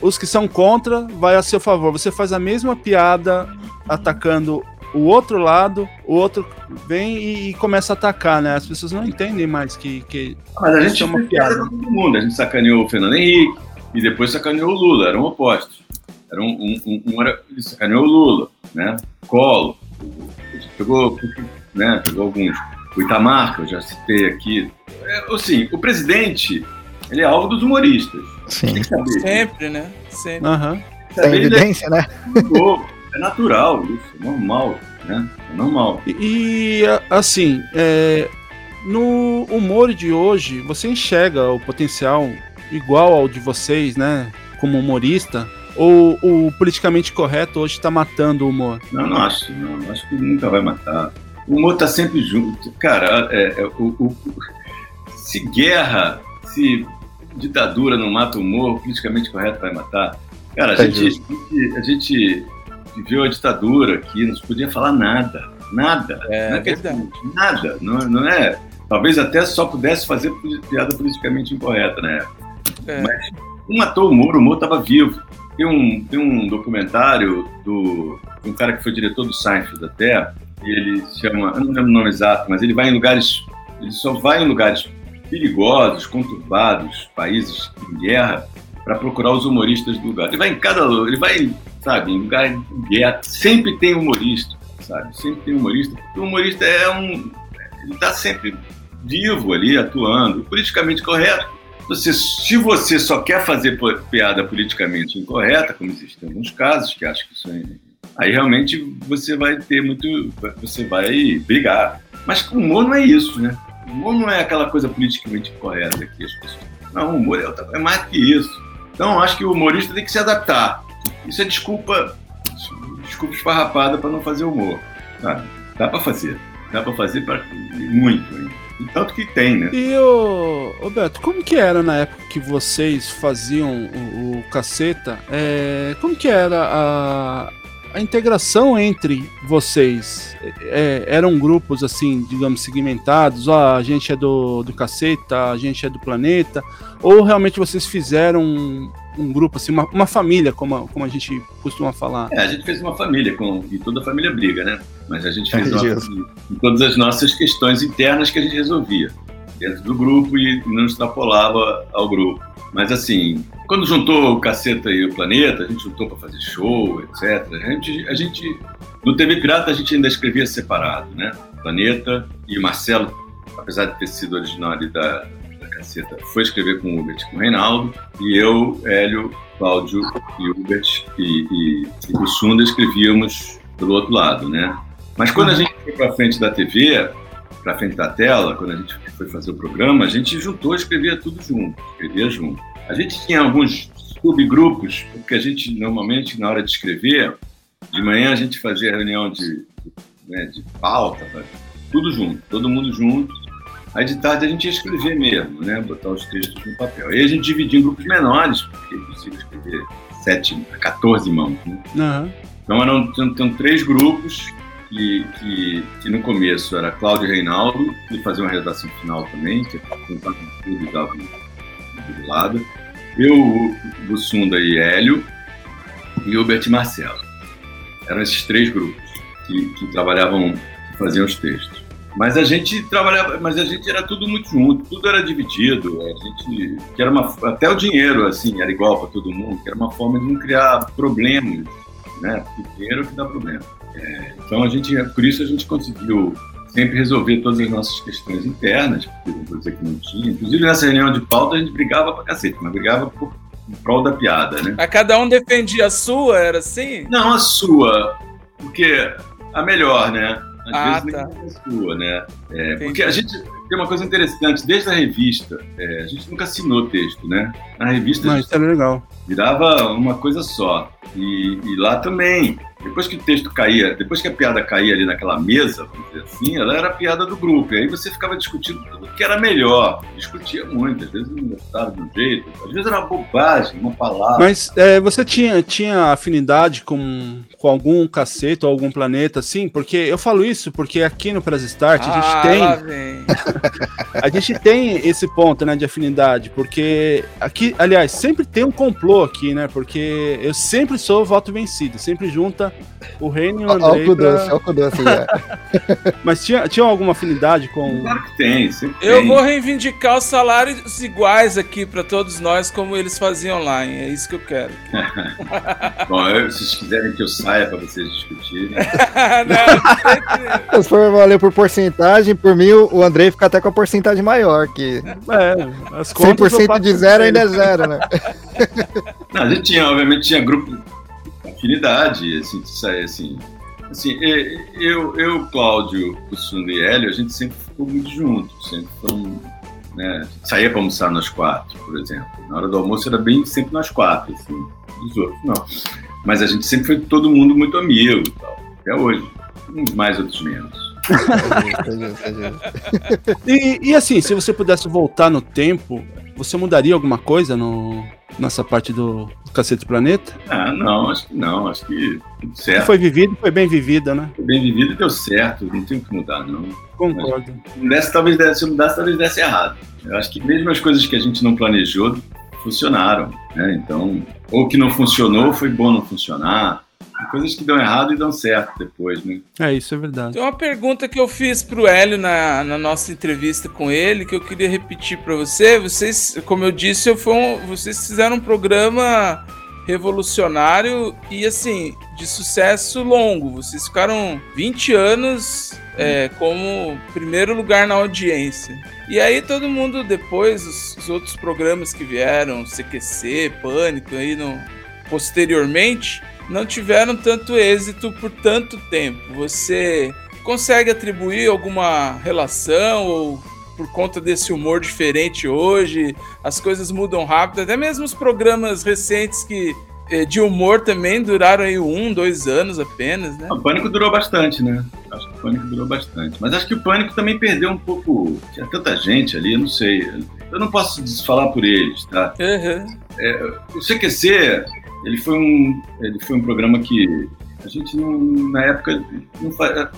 Os que são contra vai a seu favor. Você faz a mesma piada atacando o outro lado, o outro vem e, e começa a atacar, né? As pessoas não entendem mais que. que Mas a gente é uma piada todo mundo. A gente sacaneou o Fernando Henrique e depois sacaneou o Lula. Eram opostos. Era um, um, um, um era, ele sacaneou o Lula, né? Colo. Pegou, né? pegou alguns. O Itamar, que eu já citei aqui. É, assim, o presidente, ele é alvo dos humoristas. Sim. Tem que saber. Sempre, né? Sempre. Aham. Tem evidência, né? Pô, É natural isso, é normal, né? É normal. E, e, assim, é, no humor de hoje, você enxerga o potencial igual ao de vocês, né? Como humorista? Ou o politicamente correto hoje tá matando o humor? Não, não acho, não. Acho que nunca vai matar. O humor tá sempre junto. Cara, é, é, o, o- se guerra, se ditadura não mata o humor, o politicamente correto vai matar. Cara, a, É gente, a gente- a gente viveu a ditadura aqui, não se podia falar nada. Nada. É, não é verdade. questão- Nada. Não, não é. Talvez até só pudesse fazer piada politicamente incorreta na época. É. Mas não matou o Moro, o Moro estava vivo. Tem um, tem um documentário do, um cara que foi diretor do Seinfeld até, e ele chama, eu não lembro o nome exato, mas ele vai em lugares, ele só vai em lugares perigosos, conturbados, países em guerra, para procurar os humoristas do lugar. Ele vai em cada, ele vai, sabe, em lugar em guerra, sempre tem humorista, sabe? Sempre tem humorista, porque o humorista é um, ele está sempre vivo ali, atuando, politicamente correto. Você, se você só quer fazer piada politicamente incorreta, como existem alguns casos que acho que isso é, aí realmente você vai ter muito, você vai brigar. Mas o humor não é isso, né? O humor não é aquela coisa politicamente correta que as pessoas. Não, o humor é, é mais que isso. Então, acho que o humorista tem que se adaptar. Isso é desculpa, desculpa esfarrapada para não fazer humor? Dá para fazer, dá para fazer pra, muito, hein? E tanto que tem, né? E o Roberto, como que era na época que vocês faziam o, o caceta? É, como que era a, a integração entre vocês é, eram grupos assim, digamos, segmentados, ó, a gente é do, do caceta, a gente é do planeta, ou realmente vocês fizeram um, um grupo, assim, uma, uma família, como a, como a gente costuma falar? É, a gente fez uma família, com, e toda a família briga, né? Mas a gente fez É uma todas as nossas questões internas que a gente resolvia dentro do grupo e não extrapolava ao grupo. Mas assim, quando juntou o Caceta e o Planeta, a gente juntou para fazer show, etc. A gente, a gente, no TV Pirata a gente ainda escrevia separado, né? Planeta e o Marcelo, apesar de ter sido original ali da, da Caceta, foi escrever com o Hubert e com o Reinaldo, e eu, Hélio, Cláudio e Hubert e, e, e o Sunda escrevíamos pelo outro lado, né? Mas quando a gente foi para frente da TV, para frente da tela, quando a gente foi fazer o programa, a gente juntou, escrevia tudo junto, escrevia junto. A gente tinha alguns subgrupos, porque a gente normalmente na hora de escrever, de manhã a gente fazia reunião de, né, de pauta, tudo junto, todo mundo junto. Aí de tarde a gente ia escrever mesmo, né, botar os textos no papel. Aí a gente dividia em grupos menores, porque é possível escrever 7 a 14 mãos, né? Aham. Então eram, tinham, tinham três grupos que, que, que no começo era Cláudio Reinaldo, que faziam uma redação final também, que contavam tudo e davam do lado. Eu, Bussunda e Hélio, e Hubert e Marcelo. Eram esses três grupos que, que trabalhavam, que faziam os textos. Mas a gente trabalhava, mas a gente era tudo muito junto, tudo era dividido. A gente, que era uma, até o dinheiro assim era igual para todo mundo, que era uma forma de não criar problemas, né? Porque dinheiro é o que dá problema. É, então a gente, por isso a gente conseguiu sempre resolver todas as nossas questões internas, porque não vou dizer que não tinha. Inclusive nessa reunião de pauta a gente brigava pra cacete, mas brigava por, em prol da piada, né? A cada um defendia a sua, era assim? Não a sua, porque a melhor, né? Às Ah, vezes tá. nem a sua, né? É, porque a gente tem uma coisa interessante, desde a revista, é, a gente nunca assinou texto, né? Na revista a Não, gente isso era legal. virava uma coisa só. E, e lá também, depois que o texto caía, depois que a piada caía ali naquela mesa, vamos dizer assim, ela era a piada do grupo. E aí você ficava discutindo tudo que era melhor. Discutia muito, às vezes não gostava de um jeito, às vezes era uma bobagem, uma palavra. Mas é, você tinha, tinha afinidade com, com algum cacete ou algum planeta, assim? Porque eu falo isso porque aqui no Press Start a ah, gente tem. lá vem. A gente tem esse ponto, né, de afinidade, porque aqui, aliás, sempre tem um complô aqui, né? Porque eu sempre sou voto vencido, sempre junta o Reino e o Olha o Andrei. pra- o já. Mas tinha, tinha alguma afinidade com. Claro que tem, sempre Eu tem. vou reivindicar os salários iguais aqui pra todos nós, como eles faziam lá, hein? É isso que eu quero. Bom, eu- se vocês quiserem que eu saia para vocês discutirem. Não, Se for valer por porcentagem, por mim o Andrei fica até com a porcentagem maior, que É, as contas. eu 100% passo de zero ainda é zero, né? Não, a gente tinha, obviamente, tinha grupo afinidade, assim, assim. Assim, eu, eu, Cláudio, o Sundo e Hélio, a gente sempre ficou muito juntos, sempre fomos, né, saía para almoçar nós quatro, por exemplo. Na hora do almoço era bem sempre nós quatro, assim, os outros não. Mas a gente sempre foi todo mundo muito amigo tal, até hoje. Uns mais, outros menos. E, e assim, se você pudesse voltar no tempo, você mudaria alguma coisa no, nessa parte do, do Cacete Planeta? Ah, não, acho que não, acho que tudo certo. foi vivido, foi bem vivida, né? Foi bem vivido e deu certo, não tem o que mudar, não. Concordo. Se mudasse, talvez desse, se mudasse, talvez desse errado. Eu acho que mesmo as coisas que a gente não planejou funcionaram, né? Então, ou que não funcionou, foi bom não funcionar. Coisas que dão errado e dão certo depois, né? É, isso é verdade. Tem uma pergunta que eu fiz pro Hélio na, na nossa entrevista com ele que eu queria repetir pra você. Vocês, como eu disse, eu fui um- vocês fizeram um programa revolucionário e assim de sucesso longo. Vocês ficaram 20 anos é, como primeiro lugar na audiência. E aí todo mundo depois os, os outros programas que vieram, CQC, Pânico aí no posteriormente não tiveram tanto êxito por tanto tempo. Você consegue atribuir alguma relação ou por conta desse humor diferente hoje, as coisas mudam rápido, até mesmo os programas recentes que eh, de humor também duraram aí um, dois anos apenas, né? O Pânico durou bastante, né? Acho que o Pânico durou bastante. Mas acho que o Pânico também perdeu um pouco. Tinha tanta gente ali, eu não sei. Eu não posso falar por eles, tá? Uhum. O CQC, ele foi um, ele foi um programa que A gente, não, na época, não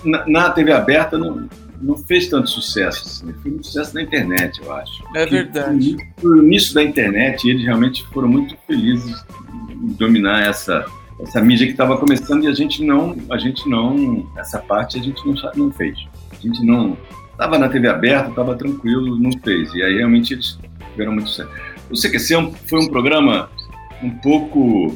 na, na TV aberta, não, não fez tanto sucesso. Assim. Foi um sucesso na internet, eu acho. É verdade. No início da internet, eles realmente foram muito felizes em dominar essa, essa mídia que estava começando e a gente não, a gente não, essa parte a gente não, não fez. A gente não estava na TV aberta, estava tranquilo, não fez. E aí realmente eles tiveram muito sucesso. O CQC é foi um programa um pouco,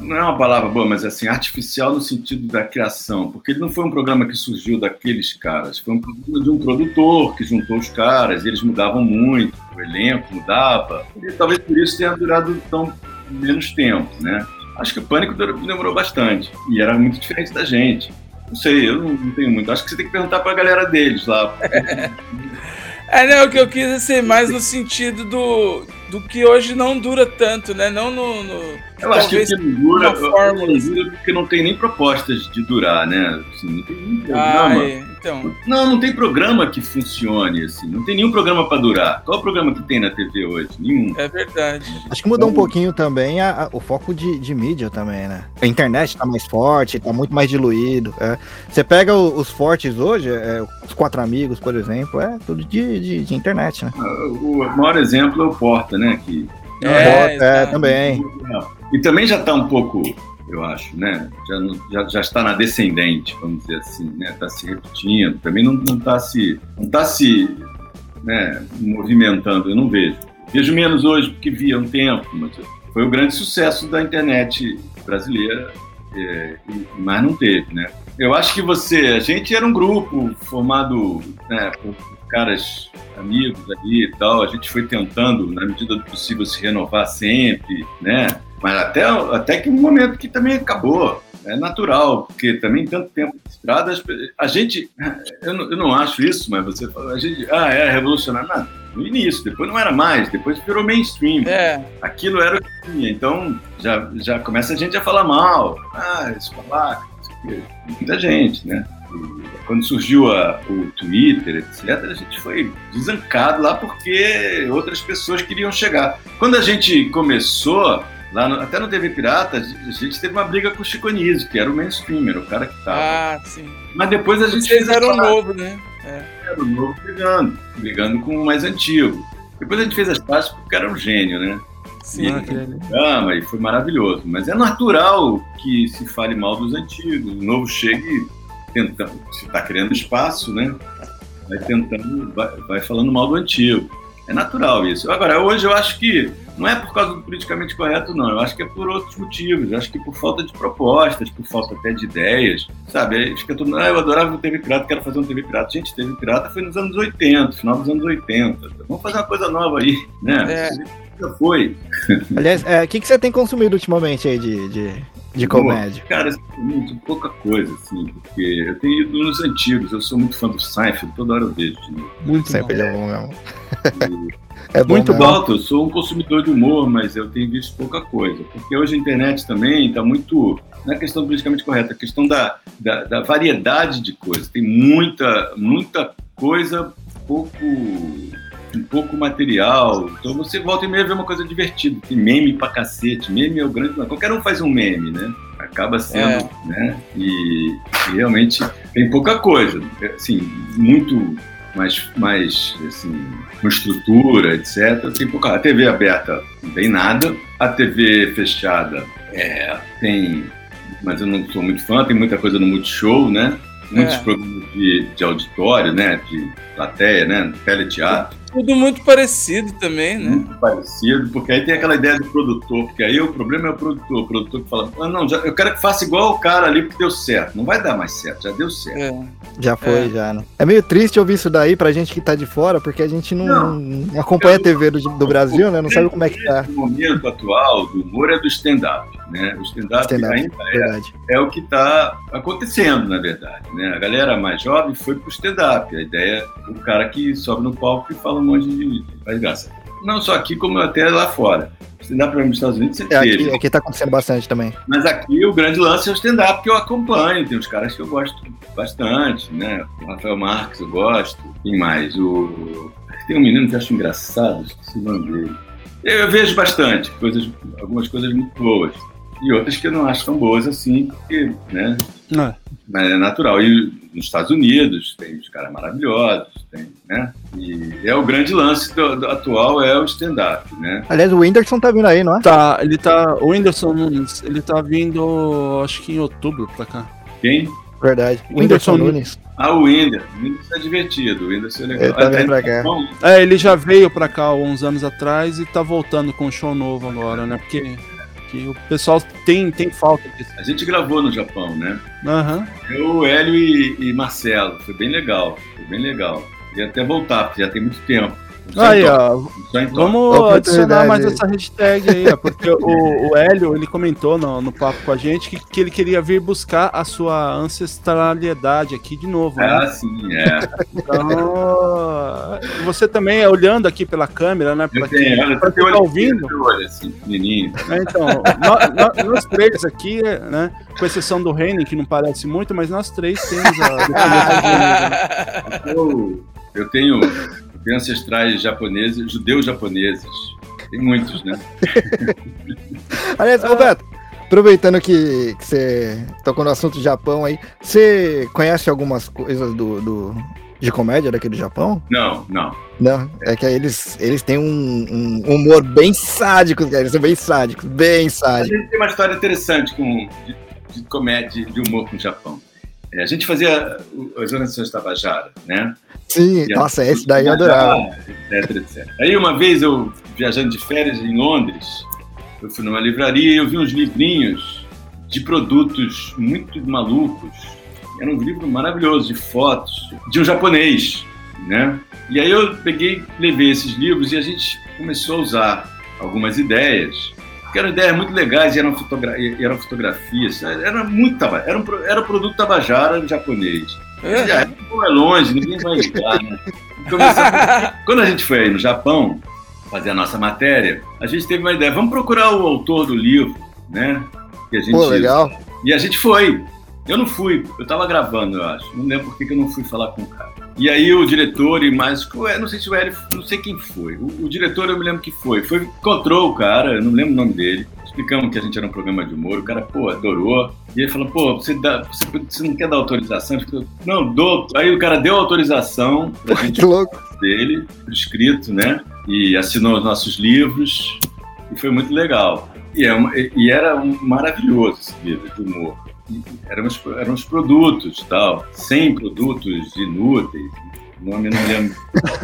não é uma palavra boa, mas assim, artificial no sentido da criação, porque ele não foi um programa que surgiu daqueles caras, foi um programa de um produtor que juntou os caras, e eles mudavam muito, o elenco mudava, e talvez por isso tenha durado tão menos tempo, né? Acho que o Pânico demorou bastante, e era muito diferente da gente. Não sei, eu não, tenho muito. Acho que você tem que perguntar pra galera deles lá. É, não, o que eu quis dizer mais no sentido do, do que hoje não dura tanto, né? Não no. no- Eu acho que o talvez que não dura, fórmula, não dura porque não tem nem propostas de durar, né? Assim, não tem nenhum Ah, é, então. Não, não tem programa que funcione, assim. Não tem nenhum programa pra durar. Qual é o programa que tem na TV hoje? Nenhum. É verdade. Acho que mudou um pouquinho também a- a- o foco de, de mídia também, né? A internet tá mais forte, tá muito mais diluído. é. Você pega o- os fortes hoje, é, os quatro amigos, por exemplo, é tudo de, de, de internet, né? O maior exemplo é o Porta, né? Que, é, exato. também. E também já está um pouco, eu acho, né? Já, já, já está na descendente, vamos dizer assim, né? Está se repetindo. Também não está se, não tá se né, movimentando, eu não vejo. Vejo menos hoje porque via um tempo, mas foi o grande sucesso da internet brasileira, é, mas não teve, né? Eu acho que você, a gente era um grupo formado né, por caras amigos ali e tal, a gente foi tentando, na medida do possível, se renovar sempre, né? Mas até, até que um momento que também acabou. É natural, porque também tanto tempo de estrada, a gente, eu não, eu não acho isso, mas você fala, a gente, ah, é revolucionário. Não, no início, depois não era mais, depois virou mainstream. É, Aquilo era o que tinha, então já, já começa a gente a falar mal. Ah, esse babaca, não sei o quê. muita gente, né? Quando surgiu a- o Twitter, etc., a gente foi desancado lá porque outras pessoas queriam chegar. Quando a gente começou, lá no- até no TV Pirata, a gente teve uma briga com o Chico Anísio, que era o mainstream, era o cara que tava. ah, sim. Mas depois a gente Vocês eram novo, né? era o novo brigando, brigando com o mais antigo. Depois a gente fez as pazes porque era um gênio, né? Sim. programa e foi maravilhoso. Mas é natural que se fale mal dos antigos. O novo chegue tentando, se está criando espaço, né? Vai tentando, vai, vai falando mal do antigo. É natural isso. Agora, hoje eu acho que não é por causa do politicamente correto, não. Eu acho que é por outros motivos. Eu acho que por falta de propostas, por falta até de ideias. Sabe? Fica todo mundo, ah, eu adorava o TV Pirata, quero fazer um TV Pirata. Gente, TV Pirata foi nos anos 80, final dos anos 80. Vamos fazer uma coisa nova aí, né? É. Já foi. Aliás, é, o que, que você tem consumido ultimamente aí de, de, de comédia? Cara, assim, muito pouca coisa, assim, porque eu tenho ido nos antigos, eu sou muito fã do Seinfeld, toda hora eu vejo. de novo. Muito bom. é bom mesmo. É bom Muito alto, eu sou um consumidor de humor, mas eu tenho visto pouca coisa. Porque hoje a internet também está muito. Não é questão politicamente correta, é questão da, da, da variedade de coisas. Tem muita, muita coisa, pouco, um pouco material. Então você volta e meia vê uma coisa divertida. Tem meme pra cacete. Meme é o grande. Qualquer um faz um meme, né? Acaba sendo, né? E, e realmente tem pouca coisa. Assim, muito mais, mais assim, com estrutura, etc. Tem pouca. A TV aberta não tem nada. A TV fechada é, tem. Mas eu não sou muito fã, tem muita coisa no Multishow, né? Muitos É. programas de, de auditório, né? De plateia, né? Teleteatro Tudo muito parecido também, né? muito parecido, porque aí tem aquela ideia do produtor, porque aí o problema é o produtor, o produtor que fala, ah, não, já, eu quero que faça igual o cara ali porque deu certo. Não vai dar mais certo, já deu certo. É. Já foi, É. já, né? É meio triste ouvir isso daí pra gente que tá de fora, porque a gente não, Não. não acompanha a TV do, do Brasil, né? Não sabe como é que tá. O momento atual do humor é do stand-up, né? O stand-up Stand-up. ainda é, é o que está acontecendo, na verdade, né? A galera mais jovem foi pro stand-up. A ideia é o cara que sobe no palco e fala um monte de faz graça. Não só aqui, como até lá fora. O stand-up nos Estados Unidos sempre É, teve. aqui, aqui tá acontecendo bastante também. Mas aqui o grande lance é o stand-up que eu acompanho. Tem uns caras que eu gosto bastante, né? O Rafael Marques eu gosto. Tem mais. O... Tem um menino que eu acho engraçado, esqueci o nome dele. Eu vejo bastante, coisas, algumas coisas muito boas. E outras que eu não acho tão boas assim, porque, né? É. Mas é natural. E nos Estados Unidos tem os caras maravilhosos, tem, né? E é o grande lance do, do atual é o stand-up, né? Aliás, o Whindersson tá vindo aí, não é? Tá, ele tá. O Whindersson Nunes, ele tá vindo, acho que em outubro pra cá. Quem? Verdade. Whindersson Whindersson Nunes. Ah, o Whindersson. O Whindersson é divertido. O Whindersson é legal. Ele tá vindo pra cá. Bom, É, ele já veio pra cá há uns anos atrás e tá voltando com um show novo agora, né? Porque que o pessoal tem, tem falta disso. A gente gravou no Japão, né? Aham. Eu, Hélio e, e Marcelo. Foi bem legal. Foi bem legal. E até voltar, porque já tem muito tempo. Aí, ó, vamos adicionar mais essa hashtag aí, ó, porque o, o Hélio, ele comentou no, no papo com a gente que, que ele queria vir buscar a sua ancestralidade aqui de novo, né? Ah, sim, é. Então, você também, é olhando aqui pela câmera, né? Eu Pra tenho, quem tá olho, ouvindo. olho assim, pequenininho. É, então, nó- nó- nós, três aqui, né? Com exceção do Renan, que não parece muito, mas nós três temos a Eu, eu tenho, tenho ancestrais japoneses, judeus japoneses. Tem muitos, né? Aliás, Roberto, aproveitando que, que você tocou no assunto Japão aí, você conhece algumas coisas do, do- de comédia daqui do Japão? Não, não. Não, é que eles, eles têm um, um humor bem sádico, cara. Eles são bem sádicos, bem A sádicos. gente tem uma história interessante com, de, de comédia, de humor com o Japão. É, a gente fazia as orações Tabajara, né? Sim, E nossa, a- esse daí eu adorava. Etc, etc. Aí uma vez eu, viajando de férias em Londres, eu fui numa livraria e eu vi uns livrinhos de produtos muito malucos. Era um livro maravilhoso de fotos de um japonês, né? E aí eu peguei, levei esses livros e a gente começou a usar algumas ideias que eram ideias muito legais e eram, fotogra e eram fotografias. Era muito era um, era produto tabajara japonês. É. Já, não é longe, ninguém vai ligar, né? Quando a gente foi aí no Japão fazer a nossa matéria, a gente teve uma ideia, vamos procurar o autor do livro, né? Que a gente, Pô, legal. E a gente foi. Eu não fui, eu tava gravando, eu acho. Não lembro por que que eu não fui falar com o cara. E aí o diretor e mais, não sei se o Hélio, não sei quem foi. O, o diretor eu me lembro que foi. Foi, encontrou o cara, eu não lembro o nome dele. Explicamos que a gente era um programa de humor, o cara, pô, adorou. E ele falou, pô, você, dá, você, você não quer dar autorização? Falei, não, dou. Aí o cara deu autorização pra gente Que louco. dele, escrito, né? E assinou os nossos livros e foi muito legal. E, é uma- e era um maravilhoso esse livro de humor. Eram os, eram os produtos tal, 100 produtos inúteis. O nome não lembro.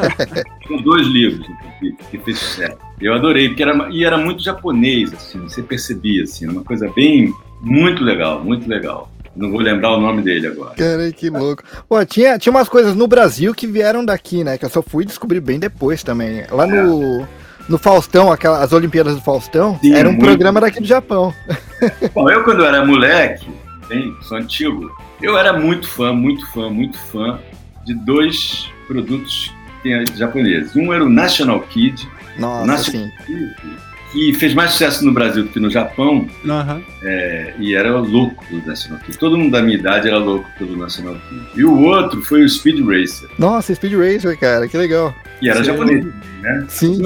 Tinha dois livros, inclusive, que fez sucesso. Eu adorei, porque era, e era muito japonês, assim, você percebia, assim, uma coisa bem, muito legal, muito legal. Não vou lembrar o nome dele agora. Cara, que louco. Pô, tinha, tinha umas coisas no Brasil que vieram daqui, né? Que eu só fui descobrir bem depois também. Lá no, no Faustão, aquela, as Olimpíadas do Faustão, Sim, era um muito. programa daqui do Japão. Bom, eu quando era moleque, bem, sou antigo, eu era muito fã, muito fã, muito fã de dois produtos japoneses. Um era o National Kid, Nossa, Nossa. assim. que fez mais sucesso no Brasil do que no Japão, Aham. é, e era louco pelo National Kid. Todo mundo da minha idade era louco pelo National Kid. E o outro foi o Speed Racer, Nossa, Speed Racer, cara, que legal. que era Sim. japonês, né? Sim.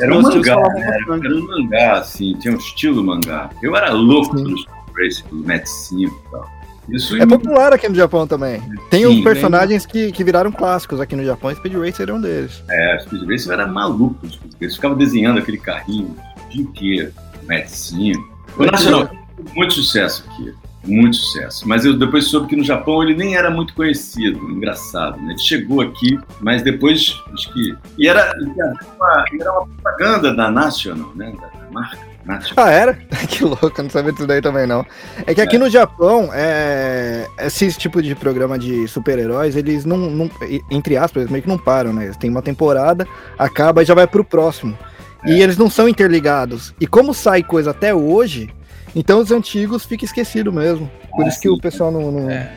Era um mangá, né? Era, um mangá, assim, tinha um estilo mangá. Eu era louco Sim. pelo Match 5 e tal. Isso É popular aqui no Japão também. Tem Sim, os personagens que, que viraram clássicos aqui no Japão, e Speed Racer é um deles. É, Speed Racer era maluco. o Speed Racer. Eles ficavam desenhando aquele carrinho o dia inteiro, Match 5. O Nacional muito sucesso aqui. Muito sucesso. Mas eu depois soube que no Japão ele nem era muito conhecido. Engraçado, né? Ele chegou aqui, mas depois acho que. E era, era, uma, era uma propaganda da National, né? Da marca. Ah, era? Que louco, eu não sabia disso daí também não. É que aqui no Japão, é, esse tipo de programa de super-heróis, eles não, não- entre aspas, eles meio que não param, né? Eles têm uma temporada, acaba e já vai pro próximo. E eles não são interligados. E como sai coisa até hoje, então os antigos ficam esquecidos mesmo. Por Ah, isso que sim. o pessoal não... não- É.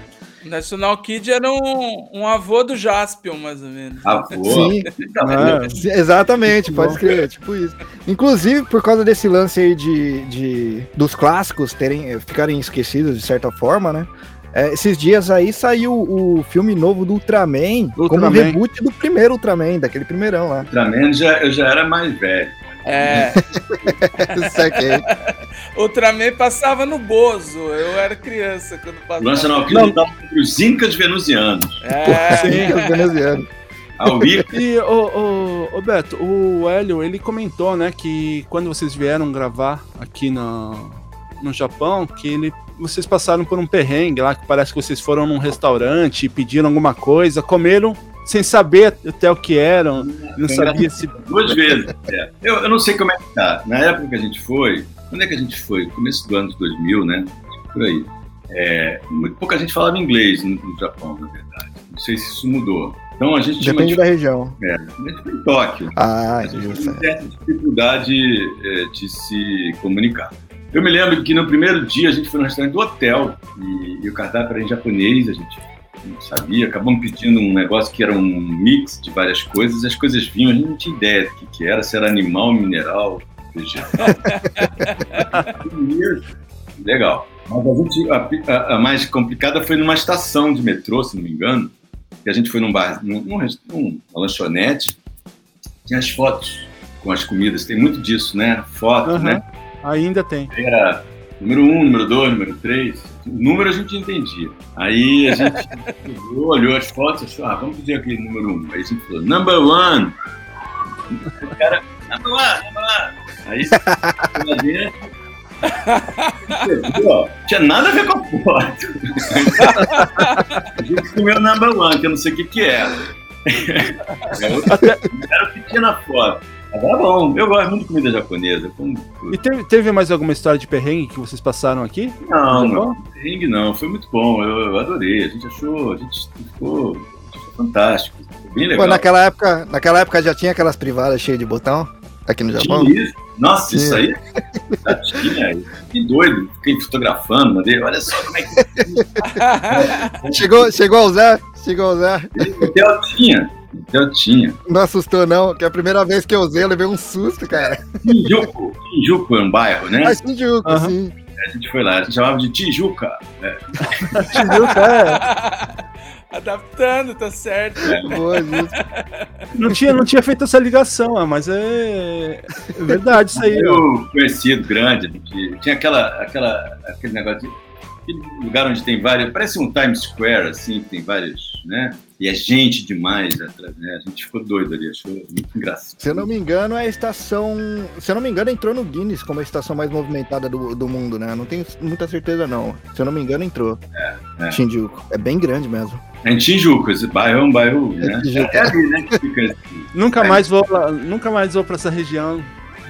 National Kid era um, um avô do Jaspion, mais ou menos. Avô. Sim. Ah, Sim, Exatamente, pode escrever, tipo isso. Inclusive, por causa desse lance aí de, de dos clássicos terem, ficarem esquecidos de certa forma, né? É, esses dias aí saiu o filme novo do Ultraman, como Ultraman. reboot do primeiro Ultraman, daquele primeirão lá. Ultraman já, eu já era mais velho. É. Ultraman passava no Bozo. Eu era criança quando passava. O National Kid lutava contra os Incas venusianos. É, os. Ao Ica, E, ô, ô, ô, Beto, o Hélio, ele comentou, né, que quando vocês vieram gravar aqui no, no Japão, que ele, vocês passaram por um perrengue lá, que parece que vocês foram num restaurante, pediram alguma coisa, comeram sem saber até o que eram, não sabia se... duas vezes. é. Eu, eu não sei como é que tá. Na época que a gente foi, quando é que a gente foi? Começo do ano de 2000, né? Por aí. É, muito pouca gente falava inglês no, no Japão, na verdade. Não sei se isso mudou. Então a gente tinha uma Depende da região. É, a gente foi em Tóquio. Ah, A gente tinha certa dificuldade é, de se comunicar. Eu me lembro que no primeiro dia a gente foi no restaurante do hotel e, e o cardápio era em japonês, a gente não sabia, acabamos pedindo um negócio que era um mix de várias coisas, as coisas vinham, a gente não tinha ideia do que, que era, se era animal, mineral, vegetal. Legal. Mas a, gente, a- a- mais complicada foi numa estação de metrô, se não me engano, que a gente foi num bar, num, num, numa lanchonete, tinha as fotos com as comidas, tem muito disso, né? Foto, Aham. né? Ainda tem. Era número um, número dois, número três. Número a gente entendia. Aí a gente olhou as fotos, achou, ah, vamos pedir aquele número um. Aí a gente falou, number one. O cara, number one, number one. Aí lá dentro. Ó, tinha nada a ver com a foto. A gente comeu number one, que eu não sei o que que era. Era o que tinha na foto. Agora bom, eu gosto muito de comida japonesa. Como E teve, teve mais alguma história de perrengue que vocês passaram aqui? Não, não. Ring não, foi muito bom, eu, eu adorei. A gente achou, a gente ficou, a gente achou fantástico. Bem legal. Pô, naquela época, naquela época já tinha aquelas privadas cheias de botão aqui no Japão? Tinha isso. Nossa, isso Tinha. aí já tinha. Que doido, fiquei fotografando, mandei, olha só como é que Chegou, chegou a usar? Chegou a usar? hotel tinha. Hotel tinha. Não assustou, não, que a primeira vez que eu usei, eu levei um susto, cara. Tijuco, Tijuco é um bairro, né? Ah, Shinjuku, Aham. sim. A gente foi lá, a gente chamava de Tijuca. Adaptando, tá certo. Boa, justo. Não tinha, não tinha feito essa ligação, ah, mas é, é verdade isso aí. Eu conhecido, grande, tinha aquela, aquela, aquele negócio de aquele lugar onde tem vários, parece um Times Square, assim, que tem vários, né? E é gente demais atrás, né? A gente ficou doido ali, achou muito engraçado. Se eu não me engano, é a estação. Se eu não me engano, entrou no Guinness como a estação mais movimentada do, do mundo, né? Não tenho muita certeza, não. Se eu não me engano, entrou. é. Shinjuku. É bem grande mesmo. É em Tijuca, esse bairro é um bairro, né? Tijuca. É ali, né? Que fica assim. Nunca mais vou lá, nunca mais vou pra essa região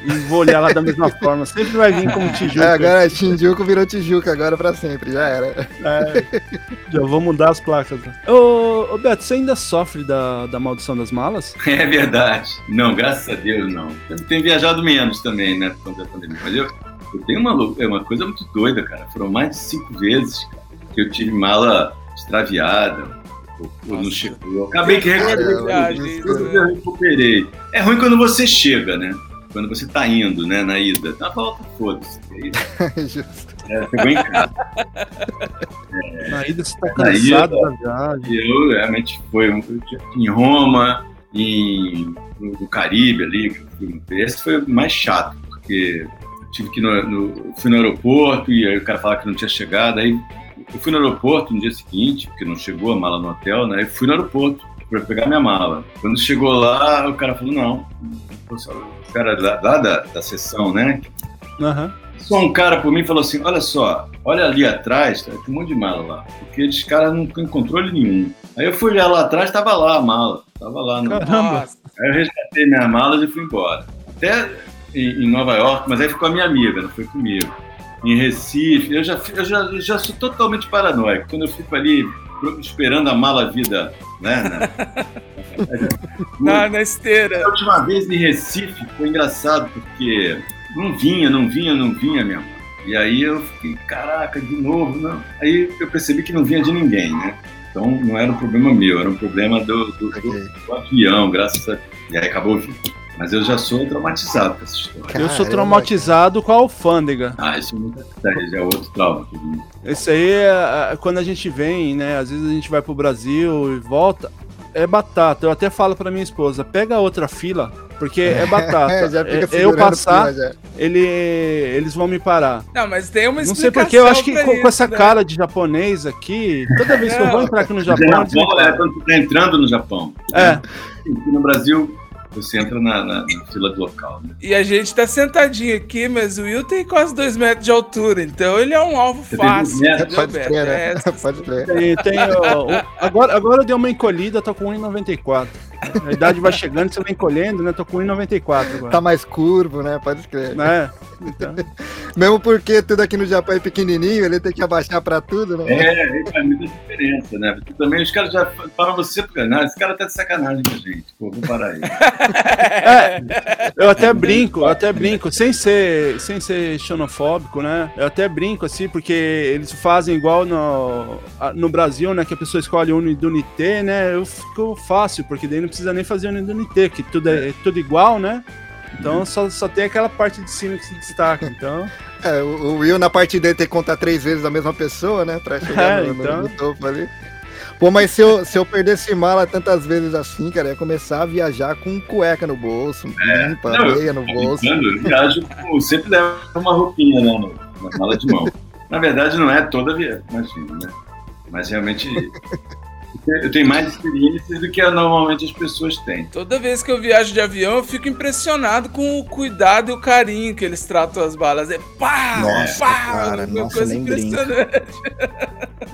e vou olhar lá da mesma forma. Sempre vai vir como Tijuca. É, agora Shinjuku virou Tijuca, agora pra sempre, já era. É, já vou mudar as placas. Ô, ô Beto, você ainda sofre da, da maldição das malas? É verdade. Não, graças a Deus, não. Eu tenho viajado menos também, né? Por conta da pandemia. Mas eu, eu tenho uma, é uma coisa muito doida, cara. Foram mais de cinco vezes cara, que eu tive mala extraviada. Ou, não chegou. Acabei que recuperei. Tudo né? eu recuperei. É ruim quando você chega, né? Quando você tá indo, né, na ida. Na volta, foda-se. Aí, Justo. é, Chegou em casa. Na ida você tá cansado ida- da viagem. Eu realmente foi em Roma, em, no, Caribe ali. Esse foi o mais chato, porque tive que ir no, no- fui no aeroporto e aí o cara falava que não tinha chegado. Aí eu fui no aeroporto no dia seguinte, porque não chegou a mala no hotel, né? Eu fui no aeroporto para pegar minha mala. Quando chegou lá, o cara falou: não. O cara lá, lá da, da sessão, né? Aham. Só um cara por mim falou assim: olha só, olha ali atrás, tá, tem um monte de mala lá. Porque eles caras não têm controle nenhum. Aí eu fui olhar lá atrás, tava lá a mala. Tava lá no. Caramba. Aí eu resgatei minhas malas e fui embora. Até em, em Nova York, mas aí ficou a minha amiga, não foi comigo. Em Recife, eu já, eu já, já sou totalmente paranoico. Quando eu fico ali esperando a mala vida, né? na- Na, na esteira. a última vez em Recife foi engraçado, porque não vinha, não vinha, não vinha mesmo. E aí eu fiquei, caraca, de novo, não. Aí eu percebi que não vinha de ninguém, né? Então não era um problema meu, era um problema do, do, do- do avião, graças a E aí acabou vindo. Mas eu já sou traumatizado com essa história. Eu sou Caramba. traumatizado com a alfândega. Ah, isso nunca já é outro trauma. Esse aí é, é quando a gente vem, né? Às vezes a gente vai pro Brasil e volta. É batata. Eu até falo pra minha esposa: pega outra fila porque é batata. É, É, eu passar, já. ele, eles vão me parar. Não, mas tem uma Não sei porque, eu acho que com, com isso, essa né? cara de japonês aqui, toda vez que eu vou entrar aqui no No Japão, é quando você tá entrando no Japão. É. Aqui no Brasil, você entra na, na- na fila do local. Né? E a gente tá sentadinho aqui, mas o Will tem quase dois metros de altura, então ele é um alvo Você fácil. Pode crer, né? É, Pode crer. Tem, tem, ó, agora, agora eu dei uma encolhida, tô com 1,94. A idade vai chegando, você vai encolhendo, né? Tô com 1,94 agora. Tá mais curvo, né? Pode crer. Né? Então, Mesmo porque tudo aqui no Japão é pequenininho, ele tem que abaixar pra tudo, né? É, faz muita diferença, né? Porque também os caras já param você porque, não, esse cara tá de sacanagem com a gente. Pô, vou parar aí. É, eu até brinco, eu até brinco, sem ser, sem ser xenofóbico, né? Eu até brinco assim, porque eles fazem igual no, no Brasil, né? Que a pessoa escolhe o Unidunité, né? Eu fico fácil, porque daí não precisa nem fazer Unidunité, que tudo é, é tudo igual, né? Então só, só tem aquela parte de cima que se destaca. Então, É, o o Will na parte dele tem que contar três vezes a mesma pessoa, né? Pra chegar É, no, então. no topo ali. Pô, mas se eu, se eu perdesse mala tantas vezes assim, cara, ia começar a viajar com cueca no bolso, limpa, Não, meia no bolso. Eu viajo, eu sempre levo uma roupinha né, no- na mala de mão. Na verdade, não é toda viagem, imagina, né? Mas realmente eu tenho mais experiências do que normalmente as pessoas têm. Toda vez que eu viajo de avião, eu fico impressionado com o cuidado e o carinho que eles tratam as balas. É pá, Nossa, pá, cara, uma nossa, coisa nem brinca. impressionante.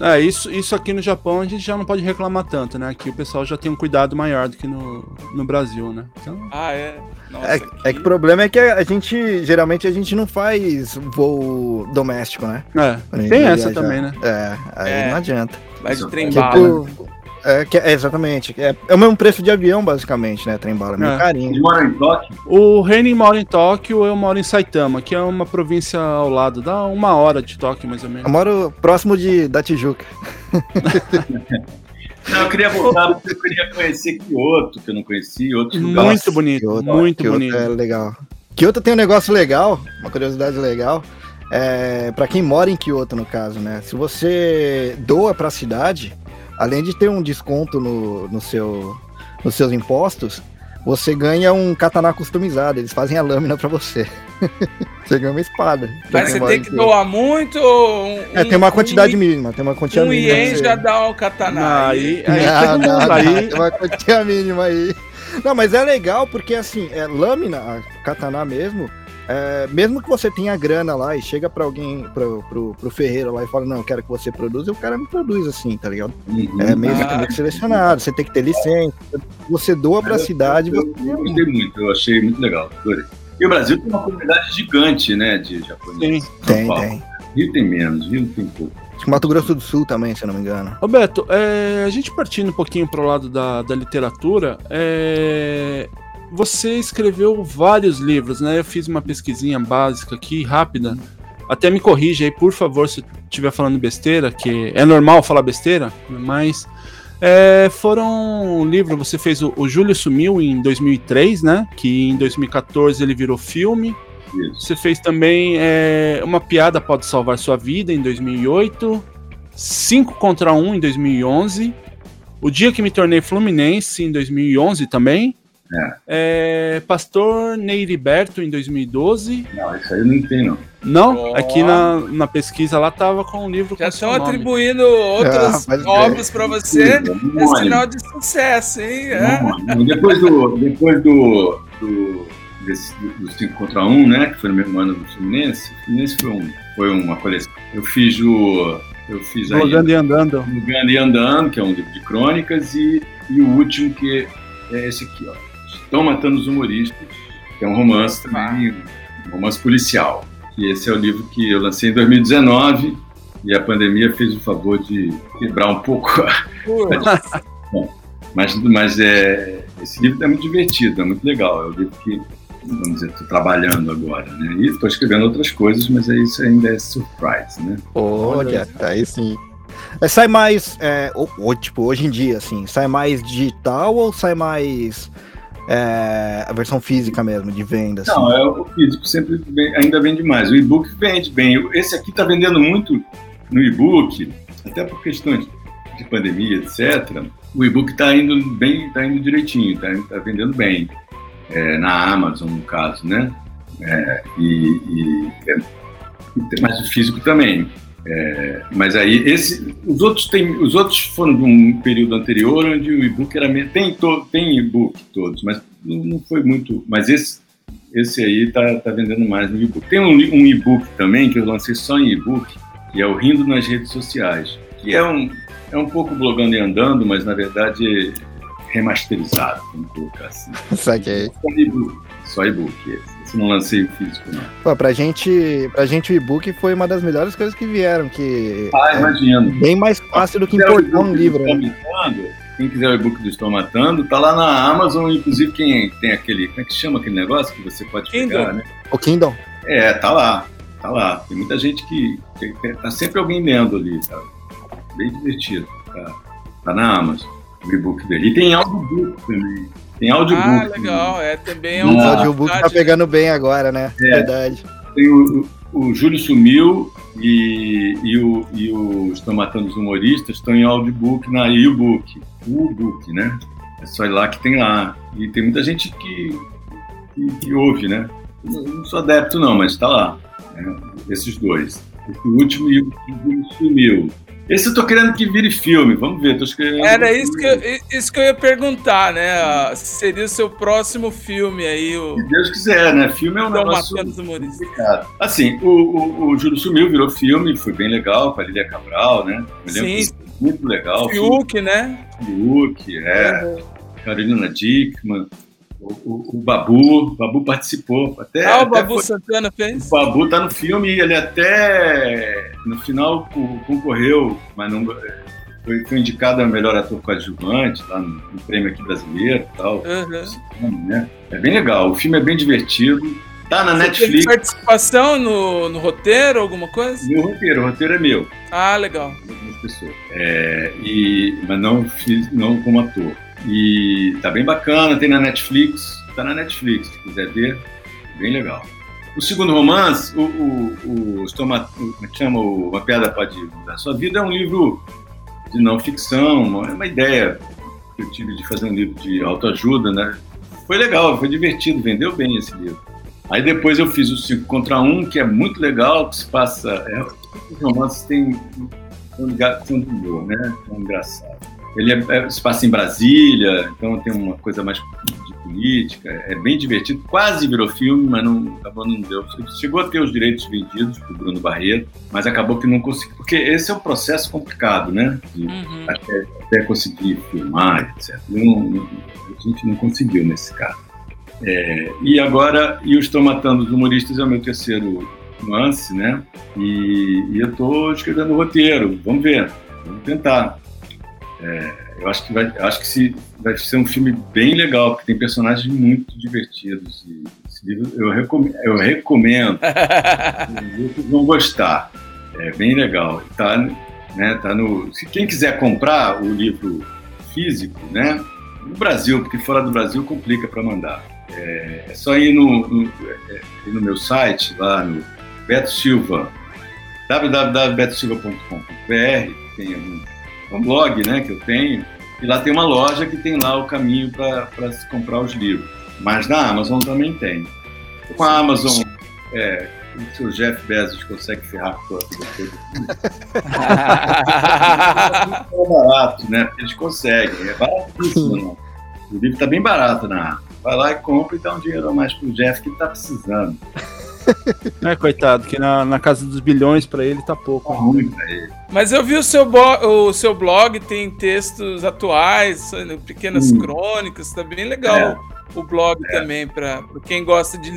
é, isso, isso aqui no Japão a gente já não pode reclamar tanto, né? Aqui o pessoal já tem um cuidado maior do que no, no Brasil, né? Então, Ah, é? Nossa, É, é que o problema é que a gente, geralmente, a gente não faz voo doméstico, né? é, tem essa viajar. também, né? É, aí É. não adianta. Vai de trem Tipo, bala. Tipo, é, que- é, exatamente. É, é o mesmo preço de avião, basicamente, né? Trem bala, meio É. carinho. Moram em Tóquio? O Renin mora em Tóquio, eu moro em Saitama, que é uma província ao lado, dá uma hora de Tóquio mais ou Eu menos. moro próximo de, da Tijuca. Não, eu queria voltar porque eu queria conhecer Kyoto, que eu não conhecia, outros lugares. Muito bonito, Kyoto, muito Kyoto bonito. É legal. Kyoto tem um negócio legal, uma curiosidade legal. É, para quem mora em Kyoto, no caso, né? Se você doa pra cidade, além de ter um desconto no, no seu, nos seus impostos, você ganha um katana customizado. Eles fazem a lâmina pra você. você ganha uma espada. pra Mas você tem em que Kyoto. doar muito ou um, É, tem uma quantidade um, mínima, tem uma quantia Um mínima. ien Você- já dá o katana. Não, aí, aí não, não, não, aí. tem uma quantia mínima aí. Não, mas é legal porque assim, é lâmina, a katana mesmo, é, mesmo que você tenha grana lá e chega pra alguém, pro, pro, pro ferreiro lá e fala, não, eu quero que você produza, o cara me produz assim, tá ligado? Uhum. É meio, Ah. selecionado, você tem que ter licença, você doa pra cidade, Eu, você... eu gostei muito, eu achei muito legal. adorei. E o Brasil tem uma comunidade gigante, né, de japoneses. Tem, Paulo. tem. Rio tem menos, Rio tem pouco. Acho que Mato Grosso do Sul também, se eu não me engano. Roberto, é, a gente partindo um pouquinho pro lado da, da literatura, é, você escreveu vários livros, né? Eu fiz uma pesquisinha básica aqui, rápida. Até me corrija aí, por favor, se estiver falando besteira, que é normal falar besteira, mas é, foram um livro, você fez o, o Júlio Sumiu em 2003, né? Que em 2014 ele virou filme. Isso. Você fez também é, Uma Piada Pode Salvar Sua Vida em 2008, 5 contra 1 em 2011, O Dia que Me Tornei Fluminense em 2011 também, é, Pastor Neiriberto em 2012. Não, isso aí eu não tem, não. Não, Ó. aqui na, na pesquisa lá tava com o livro Já estão atribuindo outras Ah, obras pra você. É Homônimo. sinal de sucesso, hein? É. Depois do. Depois do. do desse, do 5 contra 1, né? Que foi no mesmo ano do Fluminense. O Fluminense foi, um, foi uma coleção. Eu fiz o. Eu fiz aí. E andando. Andando e Andando, que é um livro de crônicas, e, e o último, que é esse aqui, ó. Estão Matando os Humoristas, que é um romance também, um romance policial. E esse é o livro que eu lancei em 2019, e a pandemia fez o favor de quebrar um pouco a. Bom, mas mas é, esse livro é muito divertido, é muito legal. É o livro que, vamos dizer, estou trabalhando agora, né? E estou escrevendo outras coisas, mas é isso ainda é surprise, né? Olha, aí sim. É, sai mais, é, ou, ou, tipo, hoje em dia, assim, sai mais digital ou sai mais é, a versão física mesmo, de venda? Assim? Não, é, o físico sempre vem- ainda vende mais. O e-book vende bem. Esse aqui está vendendo muito no e-book, até por questões de pandemia, etc. O e-book está indo bem, está indo direitinho, está vendendo bem. é, na Amazon, no caso, né? É, e, e, é, mais o físico também. É, mas aí esse, os outros tem, os outros foram de um período anterior onde o e-book era tem to, tem e-book todos, mas não foi muito. Mas esse esse aí tá, tá vendendo mais no e-book. Tem um, um e-book também que eu lancei só em e-book, que é o Rindo nas redes sociais, que é um é um pouco blogando e andando, mas na verdade remasterizado, vamos colocar assim. Saquei. Só e-book, só e-book. Esse não lancei o físico não. Pô, pra gente, pra gente o e-book foi uma das melhores coisas que vieram, que Ah, é imagino. bem mais fácil do que importar um livro. Né? Quem quiser o e-book do Estou Matando, tá lá na Amazon, inclusive quem tem aquele, como é que chama aquele negócio que você pode Kindle. pegar, né? O Kindle. É, tá lá, tá lá. Tem muita gente que, que- que tá sempre alguém lendo ali, sabe? Bem divertido. Tá, tá na Amazon, o e-book dele. E tem audiobook também. Tem audiobook. Ah, legal. É, também é um. Audiobook tá pegando bem agora, né? É. Verdade. Tem o, o, Júlio Sumiu e, e, o, e o Estão Matando os Humoristas estão em audiobook na e-book. O book, né? É só ir lá que tem lá. E tem muita gente que, que, que ouve, né? Eu Não sou adepto, não, mas tá lá. né? Esses dois. Esse último e o Júlio Sumiu. Esse eu tô querendo que vire filme. Vamos ver, tô escrevendo. Era isso que, eu, isso que eu ia perguntar, né? Ah, Se seria o seu próximo filme aí, o Se Deus quiser, né? Filme é um Estão negócio. Complicado. Assim, o, o, o Júlio Sumiu virou filme, foi bem legal, com a Lília Cabral, né? Eu Sim. muito legal. Fiuk, né? Fiuk, é, Carolina Dickman, o, o, o Babu, o Babu participou. Até, Ah, o até Babu foi- Santana fez? o Babu tá no filme e ele até no final co- concorreu, mas não foi, foi indicado a melhor ator coadjuvante lá no, no prêmio aqui brasileiro e tal. Uhum. né? É bem legal, o filme é bem divertido. Tá na Você teve Netflix. participação no, no roteiro, alguma coisa? Meu roteiro, o roteiro é meu. Ah, legal. algumas pessoas. É, e, mas não fiz, não como ator. E tá bem bacana, tem na Netflix, tá na Netflix, se quiser ver, bem legal. O segundo romance, o, o, o, Estoma- o é chama? O Uma Piada Pode Mudar Sua Vida, é um livro de não ficção, é uma ideia que eu tive de fazer um livro de autoajuda, né? Foi legal, foi divertido, vendeu bem esse livro. Aí depois eu fiz o 5 contra 1, que é muito legal, que se passa. É, os romances têm um ligação de humor, né? É engraçado. Ele é, é- se passa em Brasília, então tem uma coisa mais de política, é bem divertido. Quase virou filme, mas não, acabou não deu. Chegou a ter os direitos vendidos para Bruno Barreto, mas acabou que não conseguiu. Porque esse é um processo complicado, né? De Uhum. até, até conseguir filmar, etc. Não- não- a gente não conseguiu nesse caso. É, e agora, e o Estou Matando os Humoristas é o meu terceiro lance, né? E, e eu estou escrevendo o roteiro, vamos ver, vamos tentar. É, eu acho que, vai, acho que se, vai ser um filme bem legal, porque tem personagens muito divertidos. E esse livro eu recomendo, eu recomendo vocês vão gostar. É bem legal. Tá, né, tá no, se quem quiser comprar o livro físico, né, no Brasil, porque fora do Brasil complica para mandar. É, é só ir no, no, é, ir no meu site, lá no Beto Silva, www.betosilva.com.br, tem um, um blog né, que eu tenho, e lá tem uma loja que tem lá o caminho para se comprar os livros. Mas na Amazon também tem. Com a Amazon, é, o seu Jeff Bezos consegue ferrar com a vida. É barato, né? Eles conseguem, é baratíssimo. Não. O livro está bem barato na Amazon. Vai lá e compra e dá um dinheiro a mais pro Jeff que ele tá precisando. É, coitado, que na, na casa dos bilhões pra ele tá pouco. Tá ruim pra ele. Mas eu vi o seu, o seu blog, tem textos atuais, pequenas Hum. crônicas, tá bem legal. É. O blog também, para quem gosta de,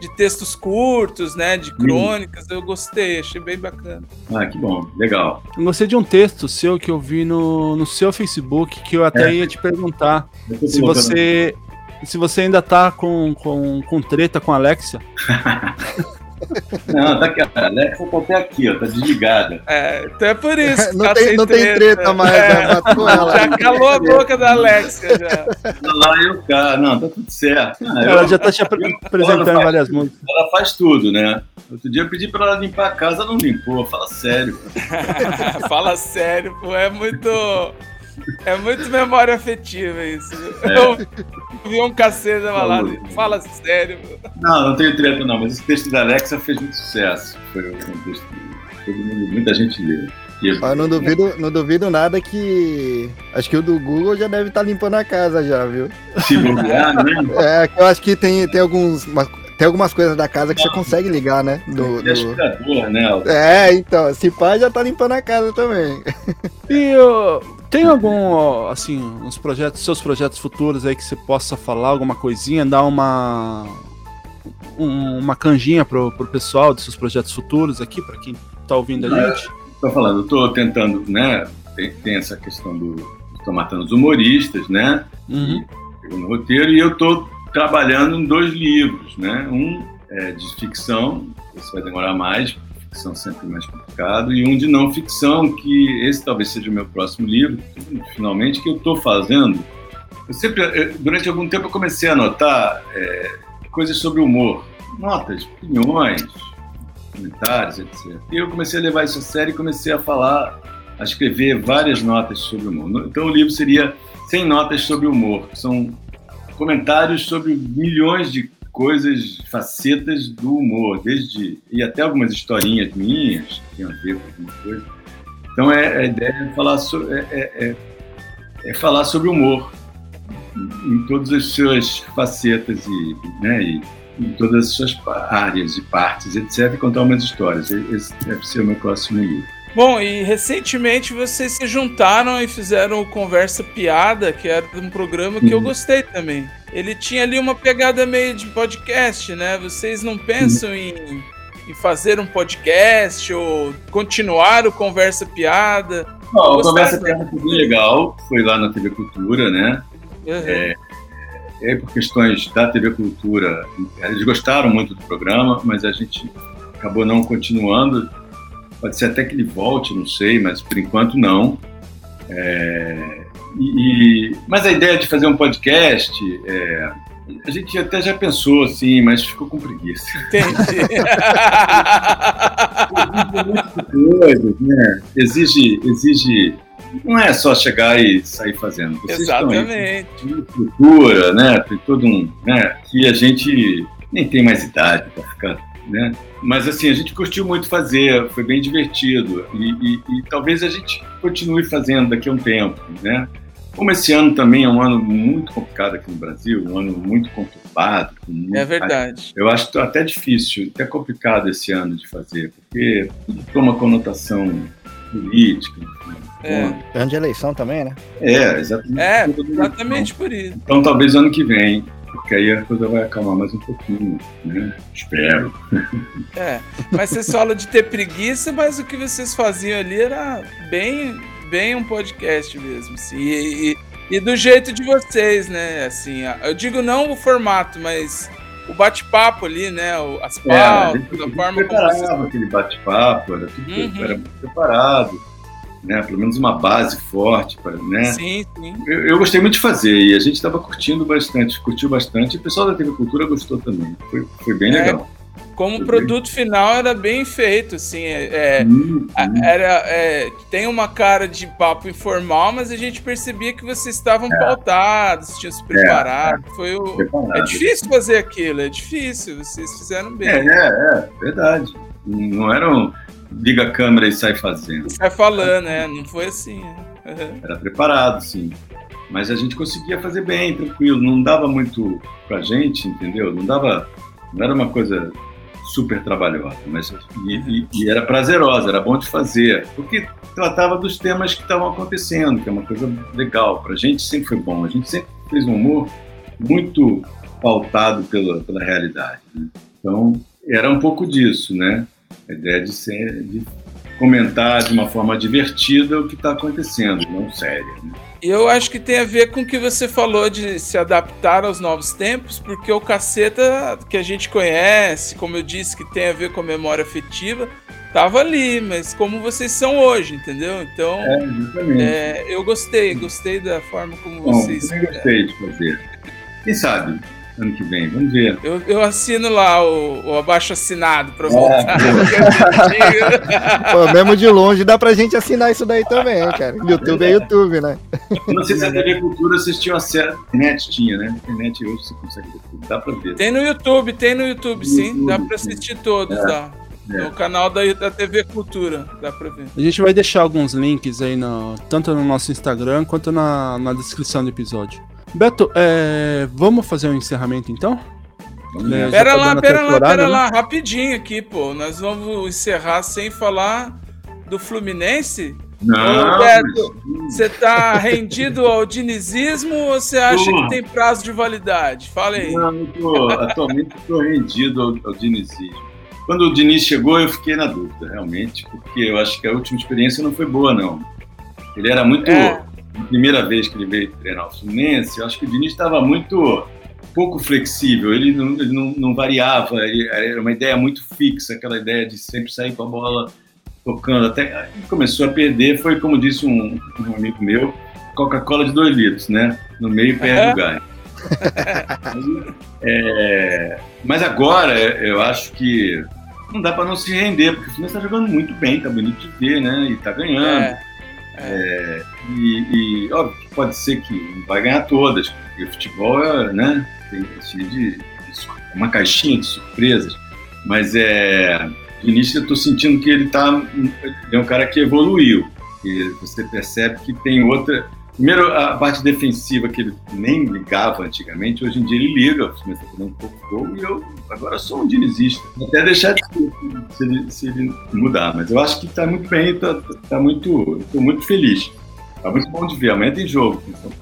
de textos curtos, né? De crônicas, eu gostei, achei bem bacana. Ah, que bom, legal. Eu gostei de um texto seu que eu vi no, no seu Facebook que eu até É. ia te perguntar se você se você ainda tá com, com, com treta com a Alexia. Não, tá aqui, a Alexa tá até aqui, ó, tá desligada. É, então é por isso. que Não tá tem, sem não tem treta mais, É, né? Matou ela. já calou a boca da Alexia, já. Lá eu cá, não, tá tudo certo. Ah, Ela eu- já tá te apre- apresentando várias músicas. Ela faz tudo, né? Outro dia eu pedi pra ela limpar a casa, ela não limpou. Fala sério. Fala sério, pô, é muito. É muito memória afetiva isso. Eu vi um cacete da balada. Fala sério. Não, não tenho treta não, mas esse texto da Alexa fez muito sucesso. Foi um texto que todo mundo, muita gente leu. Eu- não duvido, não duvido nada que. Acho que o do Google já deve estar limpando a casa já, viu? Se bobear, né? É, que eu acho que tem, tem, alguns, tem algumas coisas da casa que você consegue ligar, né? Do, E é do- né? É, então, se pá já tá limpando a casa também. E tem algum, assim, uns projetos, seus projetos futuros aí que você possa falar alguma coisinha, dar uma um- uma canjinha pro, pro pessoal dos seus projetos futuros aqui, pra quem tá ouvindo a gente? Tô falando, eu tô tentando, né? Tem, tem essa questão do. Tô matando os humoristas, né? Uhum. no roteiro e eu estou trabalhando em dois livros, né? Um é de ficção, esse vai demorar mais, ficção sempre mais complicado, e um de não ficção, que esse talvez seja o meu próximo livro, finalmente, que eu estou fazendo. Eu sempre, durante algum tempo, eu comecei a anotar é, coisas sobre humor, notas, opiniões, comentários, etc. E eu comecei a levar isso a sério e comecei a falar, a escrever várias notas sobre humor. Então o livro seria 100 notas sobre humor. São comentários sobre milhões de coisas, facetas do humor, desde e até algumas historinhas minhas que tem a ver com alguma coisa. Então é, a ideia é falar, so, é, é- é- é falar sobre humor em, todas as suas facetas e, né, e em todas as suas áreas e partes, etc. E contar umas histórias. Esse deve ser o meu próximo livro. Bom, e recentemente vocês se juntaram e fizeram o Conversa Piada, que era um programa que eu Uhum. gostei também. Ele tinha ali uma pegada meio de podcast, né? Vocês não pensam em, em fazer um podcast ou continuar o Conversa Piada? Não, Gostaram, conversa piada foi bem legal, foi lá na TV Cultura, né? Uhum. É, aí, por questões da TV Cultura, eles gostaram muito do programa, mas a gente acabou não continuando. Pode ser até que ele volte, não sei, mas por enquanto não. É, e- mas a ideia de fazer um podcast, é, a gente até já pensou assim, mas ficou com preguiça. Entendi. Coisas, né? Exige, exige. Não é só chegar e sair fazendo. Vocês estão aí Exatamente. tem estrutura, né? Tem todo um, né? Que a gente nem tem mais idade para ficar, né? Mas assim a gente curtiu muito fazer, foi bem divertido e, e- e talvez a gente continue fazendo daqui a um tempo, né? Como esse ano também é um ano muito complicado aqui no Brasil, um ano muito conturbado. muito- É verdade. Eu acho até difícil, até complicado esse ano de fazer, porque tudo toma conotação política. É. Ano de eleição também, né? É, exatamente. É, exatamente por isso. Então talvez ano que vem, porque aí a coisa vai acalmar mais um pouquinho, né? Espero. É, mas vocês falam de ter preguiça, mas o que vocês faziam ali era bem, bem um podcast mesmo, assim, e, e- e do jeito de vocês, né, assim, eu digo não o formato, mas o bate-papo ali, né, as É, a pautas, gente, a a gente forma como vocês... preparava aquele bate-papo, era tudo Uhum. era muito preparado, né? Pelo menos uma base forte, pra, né? Sim, sim. Eu, eu gostei muito de fazer e a gente estava curtindo bastante, curtiu bastante. E o pessoal da TV Cultura gostou também. Foi, foi bem É, legal. Como Tudo produto final era bem feito, assim, é, é, Hum, hum. era, é, tem uma cara de papo informal, mas a gente percebia que vocês estavam pautados, tinham se preparado, foi o... preparado. É difícil fazer aquilo, é difícil, vocês fizeram bem. É, é, é, verdade. Não era um liga a câmera e sai fazendo. Sai falando, né? Não foi assim. né? Uhum. Era preparado, sim. Mas a gente conseguia fazer bem, tranquilo. Não dava muito pra gente, entendeu? Não dava. Não era uma coisa super trabalhosa, mas e, e- e era prazerosa, era bom de fazer, porque tratava dos temas que estavam acontecendo, que é uma coisa legal. Pra gente sempre foi bom. A gente sempre fez um humor muito pautado pela, pela realidade. né? Então, era um pouco disso, né? A ideia de ser. De comentar de uma forma divertida o que está acontecendo, não séria. Né? Eu acho que tem a ver com o que você falou de se adaptar aos novos tempos, porque o caceta que a gente conhece, como eu disse, que tem a ver com a memória afetiva, tava ali, mas como vocês são hoje, entendeu? Então, É, é, eu gostei, gostei da forma como Bom, vocês. também gostei de fazer. Quem sabe? Ano que vem. Vamos ver. Eu, eu assino lá o, o abaixo assinado É. pra voltar. Pô, mesmo de longe dá pra gente assinar isso daí também, cara. YouTube é YouTube, né? Não sei se a TV Cultura assistiu a série. Internet tinha, né? Internet hoje você consegue ver tudo. Dá pra ver. tem no YouTube, tem no YouTube, sim. YouTube, Dá pra sim. assistir todos lá. é. No canal da, da TV Cultura, dá pra ver. A gente vai deixar alguns links aí, no, tanto no nosso Instagram quanto na, na descrição do episódio. Beto, é, vamos fazer um encerramento então? É, já Pera tá lá, pera lá, horário, pera né? lá, rapidinho aqui, pô. Nós vamos encerrar sem falar do Fluminense? Não, Ô, Beto, Você tá rendido ao dinizismo ou você acha Tô. que tem prazo de validade? Fala aí. Não, tô, atualmente estou rendido ao, ao dinizismo. Quando o Diniz chegou, eu fiquei na dúvida, realmente, porque eu acho que a última experiência não foi boa, não. Ele era muito. É. A primeira vez que ele veio treinar o Fluminense, eu acho que o Diniz estava muito pouco flexível, ele não, ele não, não variava, ele- era uma ideia muito fixa, aquela ideia de sempre sair com a bola tocando. Até começou a perder, foi como disse um, um amigo meu, Coca-Cola de 2 litros, né? No meio perde o gás. É, mas agora eu acho que não dá para não se render, porque o Fluminense está jogando muito bem, tá bonito de ver, né? E tá ganhando. É, E, e, óbvio que pode ser que não vai ganhar todas, porque o futebol é, né, tem cheio de, uma caixinha de surpresas. Mas é, início eu estou sentindo que ele tá, é um cara que evoluiu. E você percebe que tem outra. Primeiro, a parte defensiva que ele nem ligava antigamente, hoje em dia ele liga, o está fazendo pouco gol, e eu agora sou um dinizista. Até deixar de se ele, se ele mudar, mas eu acho que está muito bem, está tá muito, muito feliz. Tá muito bom de ver, amanhã tem jogo em São Paulo.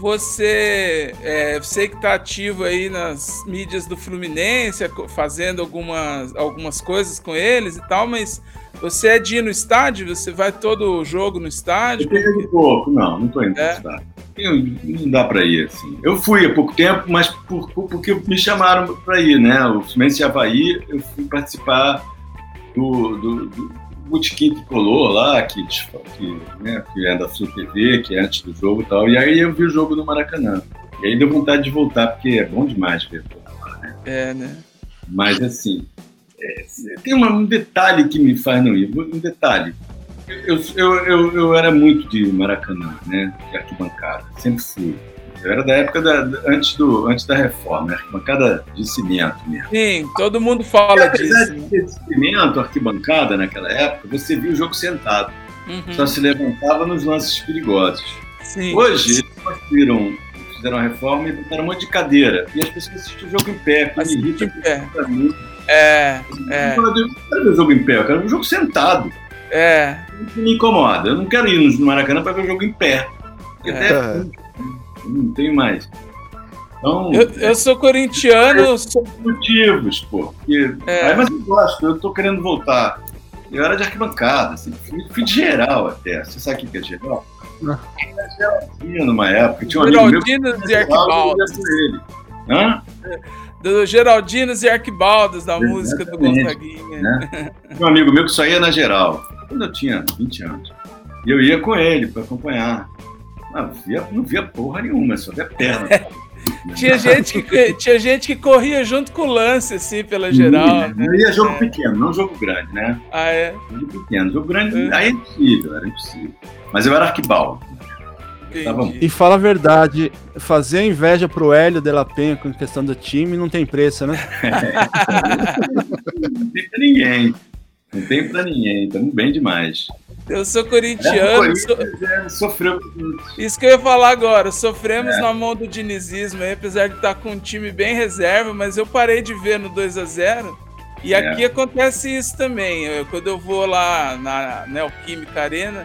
Você, é, você que tá ativo aí nas mídias do Fluminense, fazendo algumas, algumas coisas com eles e tal, mas você é de ir no estádio? Você vai todo jogo no estádio? Eu tenho ido pouco, não, não estou indo É? para estádio. Eu- Não dá para ir assim. Eu fui há pouco tempo, mas por- porque me chamaram para ir, né? O Fluminense e Havaí, eu fui participar do, do, do Botequim Tricolor lá, que, que, né, que é da Sul TV, que é antes do jogo e tal. E aí eu vi o jogo no Maracanã. E aí deu vontade de voltar, porque é bom demais ver. É, né? Mas assim, é, tem uma- um detalhe que me faz não ir. Um detalhe. Eu, eu, eu, eu era muito de Maracanã, né? De arquibancada. Sempre fui. Eu era da época da, da- antes, do, antes da reforma, arquibancada de cimento mesmo. Sim, todo mundo fala disso. de ter cimento, arquibancada naquela época, você via o jogo sentado. Uhum, Só se levantava nos lances perigosos. sim. Hoje, eles construíram, fizeram a reforma e botaram um monte de cadeira. E as pessoas assistem o jogo em pé, que me Assiste irrita em pé. muito. É, é, Eu não quero ver o jogo em pé, eu quero ver o jogo sentado. é. Isso me incomoda. Eu não quero ir no Maracanã para ver o jogo em pé. Porque É. até eu não tenho mais. Então, Eu, eu sou corintiano, sou- motivos, pô. Porque, É. Aí, mas eu gosto, eu tô querendo voltar. Eu era de arquibancada, assim, fui, fui de geral até. Você sabe o que que é geral? Não. Era geralzinho numa época. Tinha um amigo meu e ele. Hã? Do Geraldinos e Arquibaldos, da música do Exatamente. Gonzaguinha. Né? Tinha um amigo meu que só ia na geral, quando eu tinha 20 anos. E eu ia com ele para acompanhar. Não via, não via porra nenhuma, só via perna. Tinha gente, que, tinha gente que corria junto com o lance, assim, pela geral. né? Eu ia jogo É. pequeno, não jogo grande, né? Ah, é? Jogo pequeno. Jogo grande, É. aí é impossível, era impossível. Mas eu era arquibaldo. Tá. E fala a verdade, fazer inveja pro Hélio de la Penha com questão do time não tem preço, né? Não tem pra ninguém. Não tem pra ninguém, estamos bem demais. Eu sou É, corintiano, sou- Corinthians, é, sofreu. isso que eu ia falar agora. Sofremos na mão do dinizismo aí, apesar de estar com um time bem reserva, mas eu parei de ver no 2 a 0 E É. aqui acontece isso também. Eu- quando eu vou lá na Neoquímica Arena,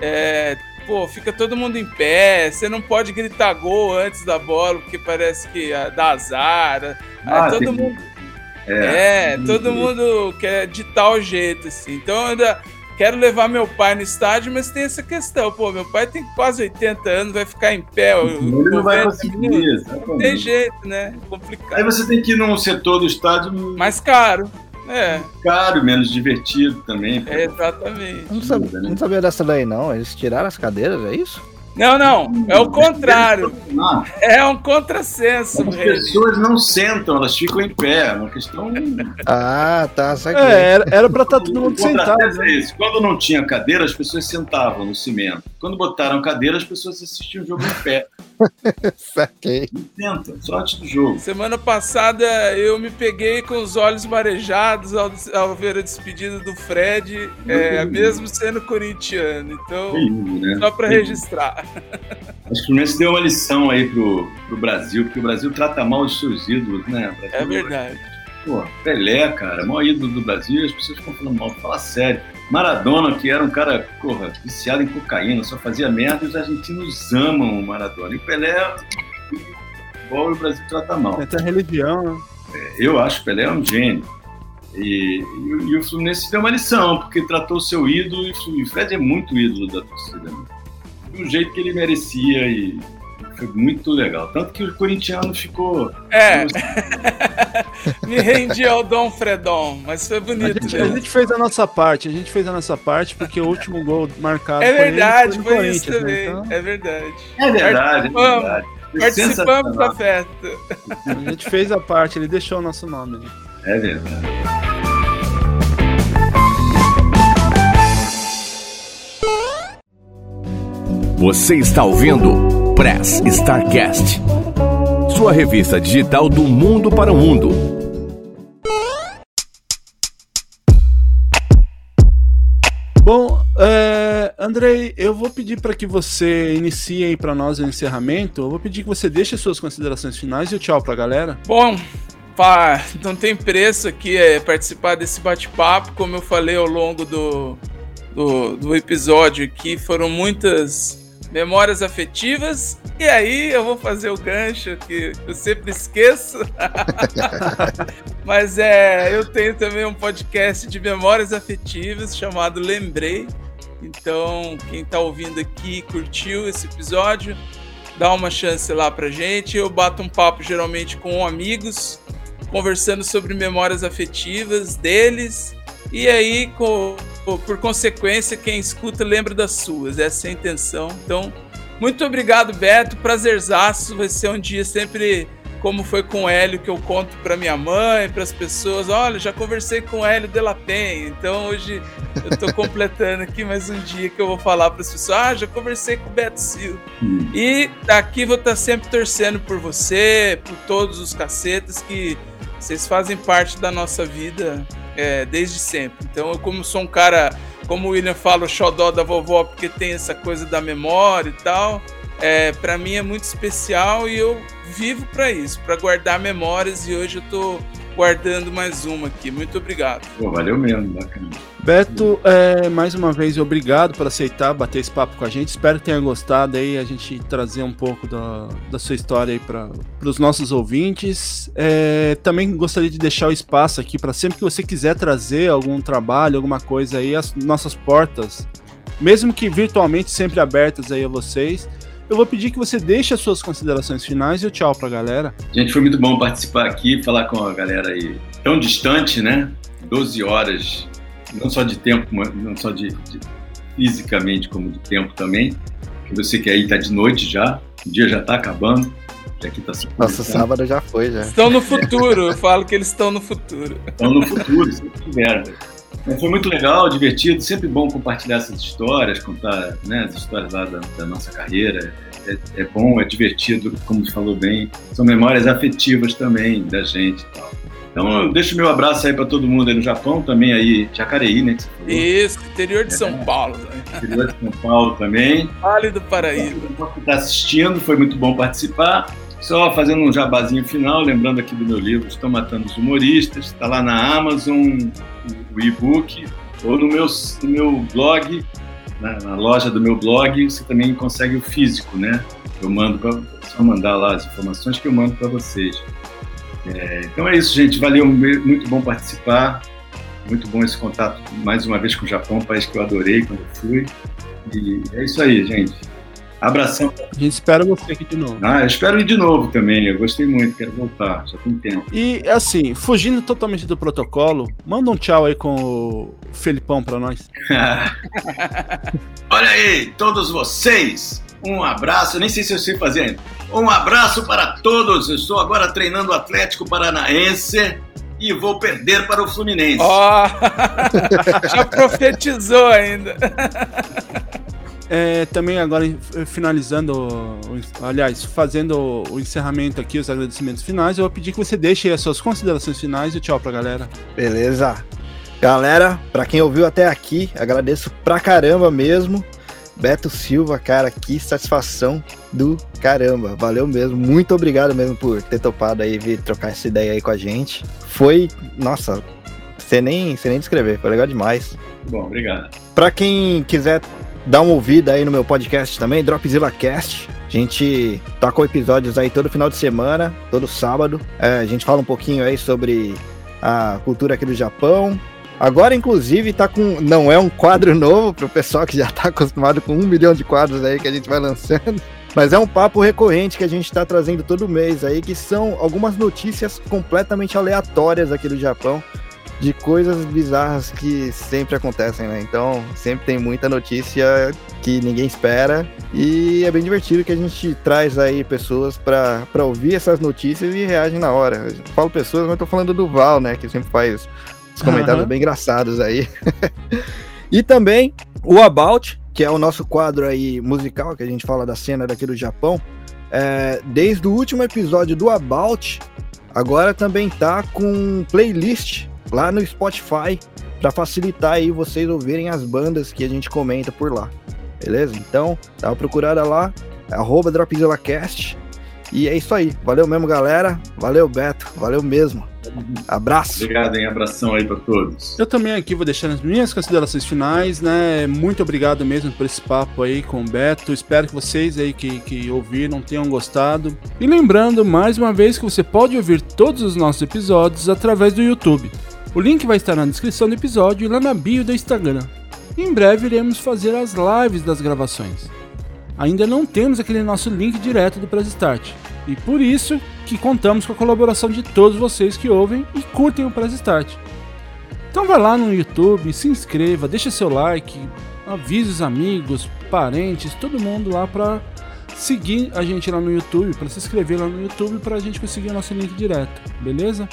é, pô, fica todo mundo em pé. Você não pode gritar gol antes da bola, porque parece que ah, dá azar. Ah, Ah, todo tem- mundo É, É, todo mundo quer de tal jeito, assim. Então ainda quero levar meu pai no estádio, mas tem essa questão. Pô, meu pai tem quase 80 anos, vai ficar em pé. Ele não vai 90 conseguir, minutos. Não tem jeito, né? Aí Complicado. você tem que ir num setor do estádio Mais caro. É, caro, menos divertido também. é exatamente. Não sabia, não sabia dessa daí, não. Eles tiraram as cadeiras, é isso? Não, não, é o contrário. Ah, É um contrassenso, As pessoas não sentam, elas ficam em pé. É uma questão. Ah, tá, saquei. É, era, era pra estar todo mundo sentado. né? é. Quando não tinha cadeira, as pessoas sentavam no cimento. Quando botaram cadeira, as pessoas assistiam o jogo em pé. saquei. Senta, sorte do jogo. Semana passada eu me peguei com os olhos marejados ao, ao ver a despedida do Fred, é, mesmo sendo corintiano. Então, lindo, né? só pra registrar. Acho que o Fluminense deu uma lição aí pro, pro Brasil, porque o Brasil trata mal os seus ídolos, né? É verdade. Pô, Pelé, cara, maior ídolo do Brasil, as pessoas ficam falando mal, fala sério. Maradona, que era um cara, porra, viciado em cocaína, só fazia merda, e os argentinos amam o Maradona. E o Pelé, igual o Brasil trata mal. Até religião, né? Eu acho que o Pelé é um gênio. E, e o- e o Fluminense deu uma lição, porque tratou o seu ídolo, e o Fred é muito ídolo da torcida. Né? Do jeito que ele merecia, e foi muito legal. Tanto que o corintiano ficou. É, me rendi ao Dom Fredon, mas foi A bonito. gente, a né? gente fez a nossa parte, a gente fez a nossa parte porque o último gol marcado É verdade, no foi isso Corinthians, né? também. Então, É verdade. É verdade, é Participamos. verdade. Foi Participamos da festa. a gente fez a parte, ele deixou o nosso nome. né? É verdade. Você está ouvindo Press Starcast, sua revista digital do mundo para o mundo. Bom, é, Andrei, eu vou pedir para que você inicie aí para nós o encerramento. Eu vou pedir que você deixe as suas considerações finais e o tchau pra galera. Bom, pá, não tem preço aqui é, participar desse bate-papo, como eu falei ao longo do, do, do episódio aqui, foram muitas memórias afetivas. E aí eu vou fazer o gancho que eu sempre esqueço. Mas é, eu tenho também um podcast de memórias afetivas chamado Lembrei. Então, quem tá ouvindo aqui curtiu esse episódio, dá uma chance lá pra gente. Eu bato um papo geralmente com amigos, conversando sobre memórias afetivas deles. E aí, co- por consequência, quem escuta lembra das suas. Essa é a intenção. Então, muito obrigado, Beto. Prazerzaço. Vai ser um dia sempre como foi com o Hélio que eu conto para minha mãe, para as pessoas. Olha, já conversei com o Hélio de la Penha. Então, hoje eu tô completando aqui mais um dia que eu vou falar para as pessoas. Ah, já conversei com o Beto Silva. Hum. E aqui vou estar sempre torcendo por você, por todos os cacetas que vocês fazem parte da nossa vida é, desde sempre. Então, eu como sou um cara, como o William fala, o xodó da vovó, porque tem essa coisa da memória e tal, é, para mim é muito especial e eu vivo para isso, para guardar memórias e hoje eu tô guardando mais uma aqui. Muito obrigado. Pô, valeu mesmo, bacana. Beto, é, mais uma vez, obrigado por aceitar bater esse papo com a gente. Espero que tenha gostado aí, a gente trazer um pouco da, da sua história aí para os nossos ouvintes. É, também gostaria de deixar o espaço aqui para sempre que você quiser trazer algum trabalho, alguma coisa aí, as nossas portas, mesmo que virtualmente, sempre abertas aí a vocês. Eu vou pedir que você deixe as suas considerações finais e o tchau pra galera. Gente, foi muito bom participar aqui, falar com a galera aí tão distante, né? 12 horas, não só de tempo, não só de, de fisicamente, como de tempo também. Que você que aí tá de noite já, o dia já tá acabando, que aqui tá Nossa, sábado já foi, já. Estão no futuro, eu falo que eles estão no futuro. Então, no futuro, se tiver. Foi muito legal, divertido, sempre bom compartilhar essas histórias, contar né, as histórias lá da, da nossa carreira. É, é bom, é divertido, como você falou bem. São memórias afetivas também da gente e tal. Então, eu deixo meu abraço aí para todo mundo aí no Japão, também aí, Jacareí, né, que. Isso, interior de São Paulo, né? Interior de São Paulo também. Vale do Paraíba. Você está assistindo, foi muito bom participar. Só fazendo um jabazinho final, lembrando aqui do meu livro Estão Matando os Humoristas, está lá na Amazon, o e-book, ou no meu, no meu blog, na, na loja do meu blog, você também consegue o físico, né? Eu mando para só mandar lá as informações que eu mando para vocês. É, então é isso, gente. Valeu, muito bom participar. Muito bom esse contato mais uma vez com o Japão, um país que eu adorei quando eu fui. E é isso aí, gente. Abração. A gente espera você aqui de novo. Ah, eu espero ir de novo também. Eu gostei muito, quero voltar. Já tem tempo. E assim, fugindo totalmente do protocolo, manda um tchau aí com o Felipão pra nós. Olha aí, todos vocês. Um abraço, nem sei se eu sei fazer ainda. Um abraço para todos. Estou agora treinando o Atlético Paranaense e vou perder para o Fluminense. Ó, já profetizou ainda. É, também agora eh, finalizando, aliás, fazendo o encerramento aqui, os agradecimentos finais, eu vou pedir que você deixe aí as suas considerações finais e tchau pra galera. Beleza. Galera, pra quem ouviu até aqui, agradeço pra caramba mesmo. Beto Silva, cara, que satisfação do caramba. Valeu mesmo. Muito obrigado mesmo por ter topado aí vir trocar essa ideia aí com a gente. Foi, nossa, você nem, você nem descrever, foi legal demais. Bom, obrigado. Pra quem quiser dar uma ouvida aí no meu podcast também, Dropzilla Cast. A gente tá com episódios aí todo final de semana, todo sábado. É, a gente fala um pouquinho aí sobre a cultura aqui do Japão. Agora, inclusive, tá com. Não é um quadro novo pro pessoal que já tá acostumado com um milhão de quadros aí que a gente vai lançando. Mas é um papo recorrente que a gente tá trazendo todo mês aí, que são algumas notícias completamente aleatórias aqui do Japão de coisas bizarras que sempre acontecem, né? Então, sempre tem muita notícia que ninguém espera e é bem divertido que a gente traz aí pessoas pra ouvir essas notícias e reagem na hora. Eu falo pessoas, mas tô falando do Val, né? Que sempre faz os comentários Aham. bem engraçados aí. e também o About, que é o nosso quadro aí musical que a gente fala da cena daqui do Japão. É, desde o último episódio do About, agora também tá com playlist lá no Spotify para facilitar aí vocês ouvirem as bandas que a gente comenta por lá. Beleza? Então, dá uma procurada lá, arroba DropzillaCast. E é isso aí. Valeu mesmo, galera. Valeu, Beto. Valeu mesmo. Abraço. Obrigado, hein? Abração aí para todos. Eu também aqui vou deixar as minhas considerações finais, né? Muito obrigado mesmo por esse papo aí com o Beto. Espero que vocês aí que, que ouviram tenham gostado. E lembrando mais uma vez que você pode ouvir todos os nossos episódios através do YouTube. O link vai estar na descrição do episódio e lá na bio do Instagram. Em breve iremos fazer as lives das gravações. Ainda não temos aquele nosso link direto do Press Start. E por isso que contamos com a colaboração de todos vocês que ouvem e curtem o Press Start. Então vai lá no YouTube, se inscreva, deixa seu like, avise os amigos, parentes, todo mundo lá pra seguir a gente lá no YouTube, pra se inscrever lá no YouTube pra gente conseguir o nosso link direto, beleza?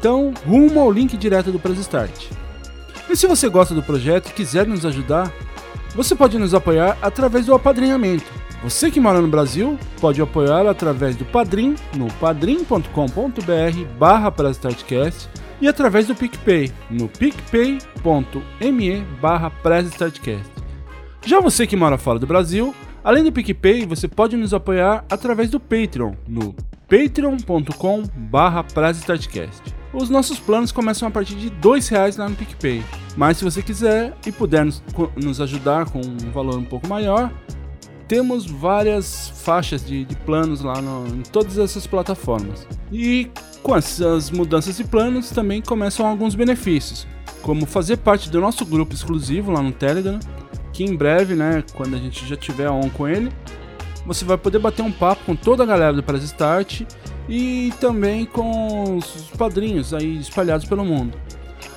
Então, rumo ao link direto do Press Start. E se você gosta do projeto e quiser nos ajudar, você pode nos apoiar através do apadrinhamento. Você que mora no Brasil pode apoiar através do Padrim no padrim.com.br barra e através do PicPay no picpay.me barra. Já você que mora fora do Brasil, além do PicPay, você pode nos apoiar através do Patreon no patreon.com barra. Os nossos planos começam a partir de 2 reais lá no PicPay. Mas se você quiser e puder nos, nos ajudar com um valor um pouco maior, temos várias faixas de, de planos lá no- em todas essas plataformas. E com essas mudanças de planos também começam alguns benefícios, como fazer parte do nosso grupo exclusivo lá no Telegram, que em breve, né, quando a gente já tiver on com ele, você vai poder bater um papo com toda a galera do Press Start e também com os padrinhos aí espalhados pelo mundo.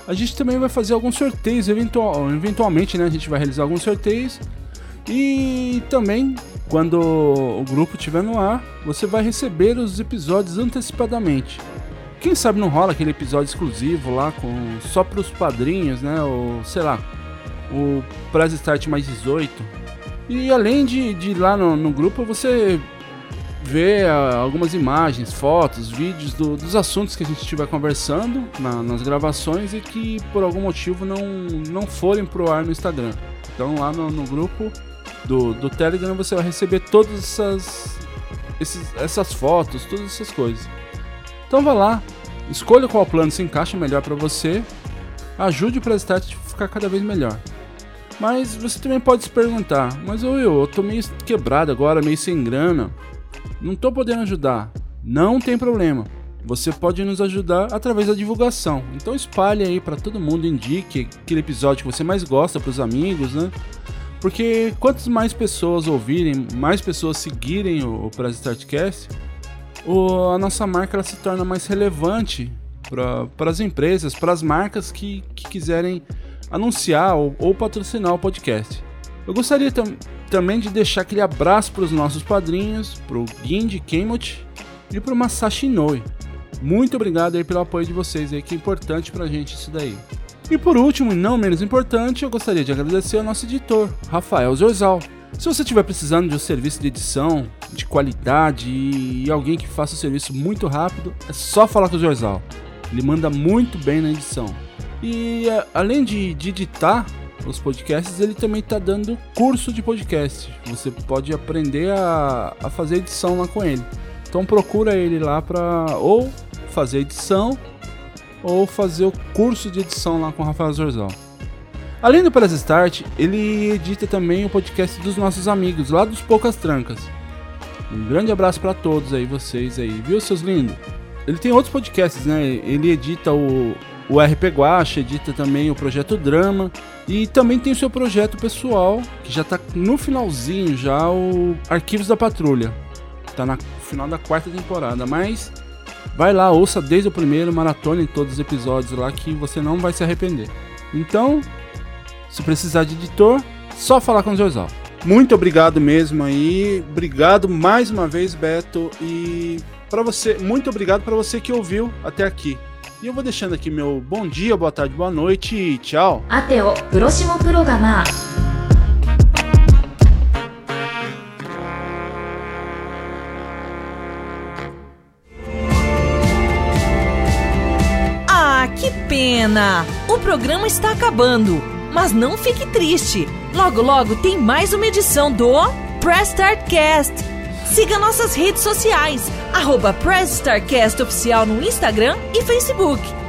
A gente também vai fazer alguns sorteios, eventual, eventualmente, né? A gente vai realizar alguns sorteios. E também, quando o grupo estiver no ar, você vai receber os episódios antecipadamente. Quem sabe não rola aquele episódio exclusivo lá com só para os padrinhos, né? Ou sei lá, o Press Start mais 18. E além de, de ir lá no, no grupo, você vê ah, algumas imagens, fotos, vídeos do- dos assuntos que a gente estiver conversando na- nas gravações e que por algum motivo não, não forem pro ar no Instagram. Então lá no, no grupo do, do Telegram você vai receber todas essas, esses- essas fotos, todas essas coisas. Então vá lá, escolha qual plano se encaixa melhor para você, ajude o Prestart a ficar cada vez melhor. Mas você também pode se perguntar, mas Will, eu tô meio quebrado agora, meio sem grana, não tô podendo ajudar. Não tem problema. Você pode nos ajudar através da divulgação. Então espalhe aí para todo mundo, indique aquele episódio que você mais gosta para os amigos, né? Porque quantas mais pessoas ouvirem, mais pessoas seguirem o, o Press Startcast, o, a nossa marca ela se torna mais relevante para as empresas, para as marcas que, que quiserem anunciar ou, ou patrocinar o podcast. Eu gostaria tam- também de deixar aquele abraço para os nossos padrinhos, pro Gindy Kemot e pro Masashi Inoue. Muito obrigado aí pelo apoio de vocês aí, que é importante pra gente isso daí. E por último, e não menos importante, eu gostaria de agradecer ao nosso editor, Rafael Zorzal. Se você estiver precisando de um serviço de edição de qualidade e alguém que faça o serviço muito rápido, é só falar com o Zorzal. Ele manda muito bem na edição. E a- além de, de editar os podcasts, ele também está dando curso de podcast. Você pode aprender a, a fazer edição lá com ele. Então procura ele lá para ou fazer edição ou fazer o curso de edição lá com o Rafael Zorzal. Além do Press Start, ele edita também o podcast dos nossos amigos lá dos Poucas Trancas. Um grande abraço para todos aí, vocês aí, viu, seus lindos? Ele tem outros podcasts, né? Ele edita o, o RP Guacha, edita também o Projeto Drama e também tem o seu projeto pessoal, que já tá no finalzinho já, o Arquivos da Patrulha. Tá no final da quarta temporada, mas vai lá, ouça desde o primeiro, maratona em todos os episódios lá que você não vai se arrepender. Então, se precisar de editor, só falar com o Zorzal. Muito obrigado mesmo aí. Obrigado mais uma vez, Beto. E para você, muito obrigado para você que ouviu até aqui. E eu vou deixando aqui meu bom dia, boa tarde, boa noite e tchau. Até o próximo programa. Ah, que pena! O programa está acabando, mas não fique triste. Logo, logo tem mais uma edição do Press Start Cast Siga nossas redes sociais, arroba Press Start Cast Oficial no Instagram e Facebook.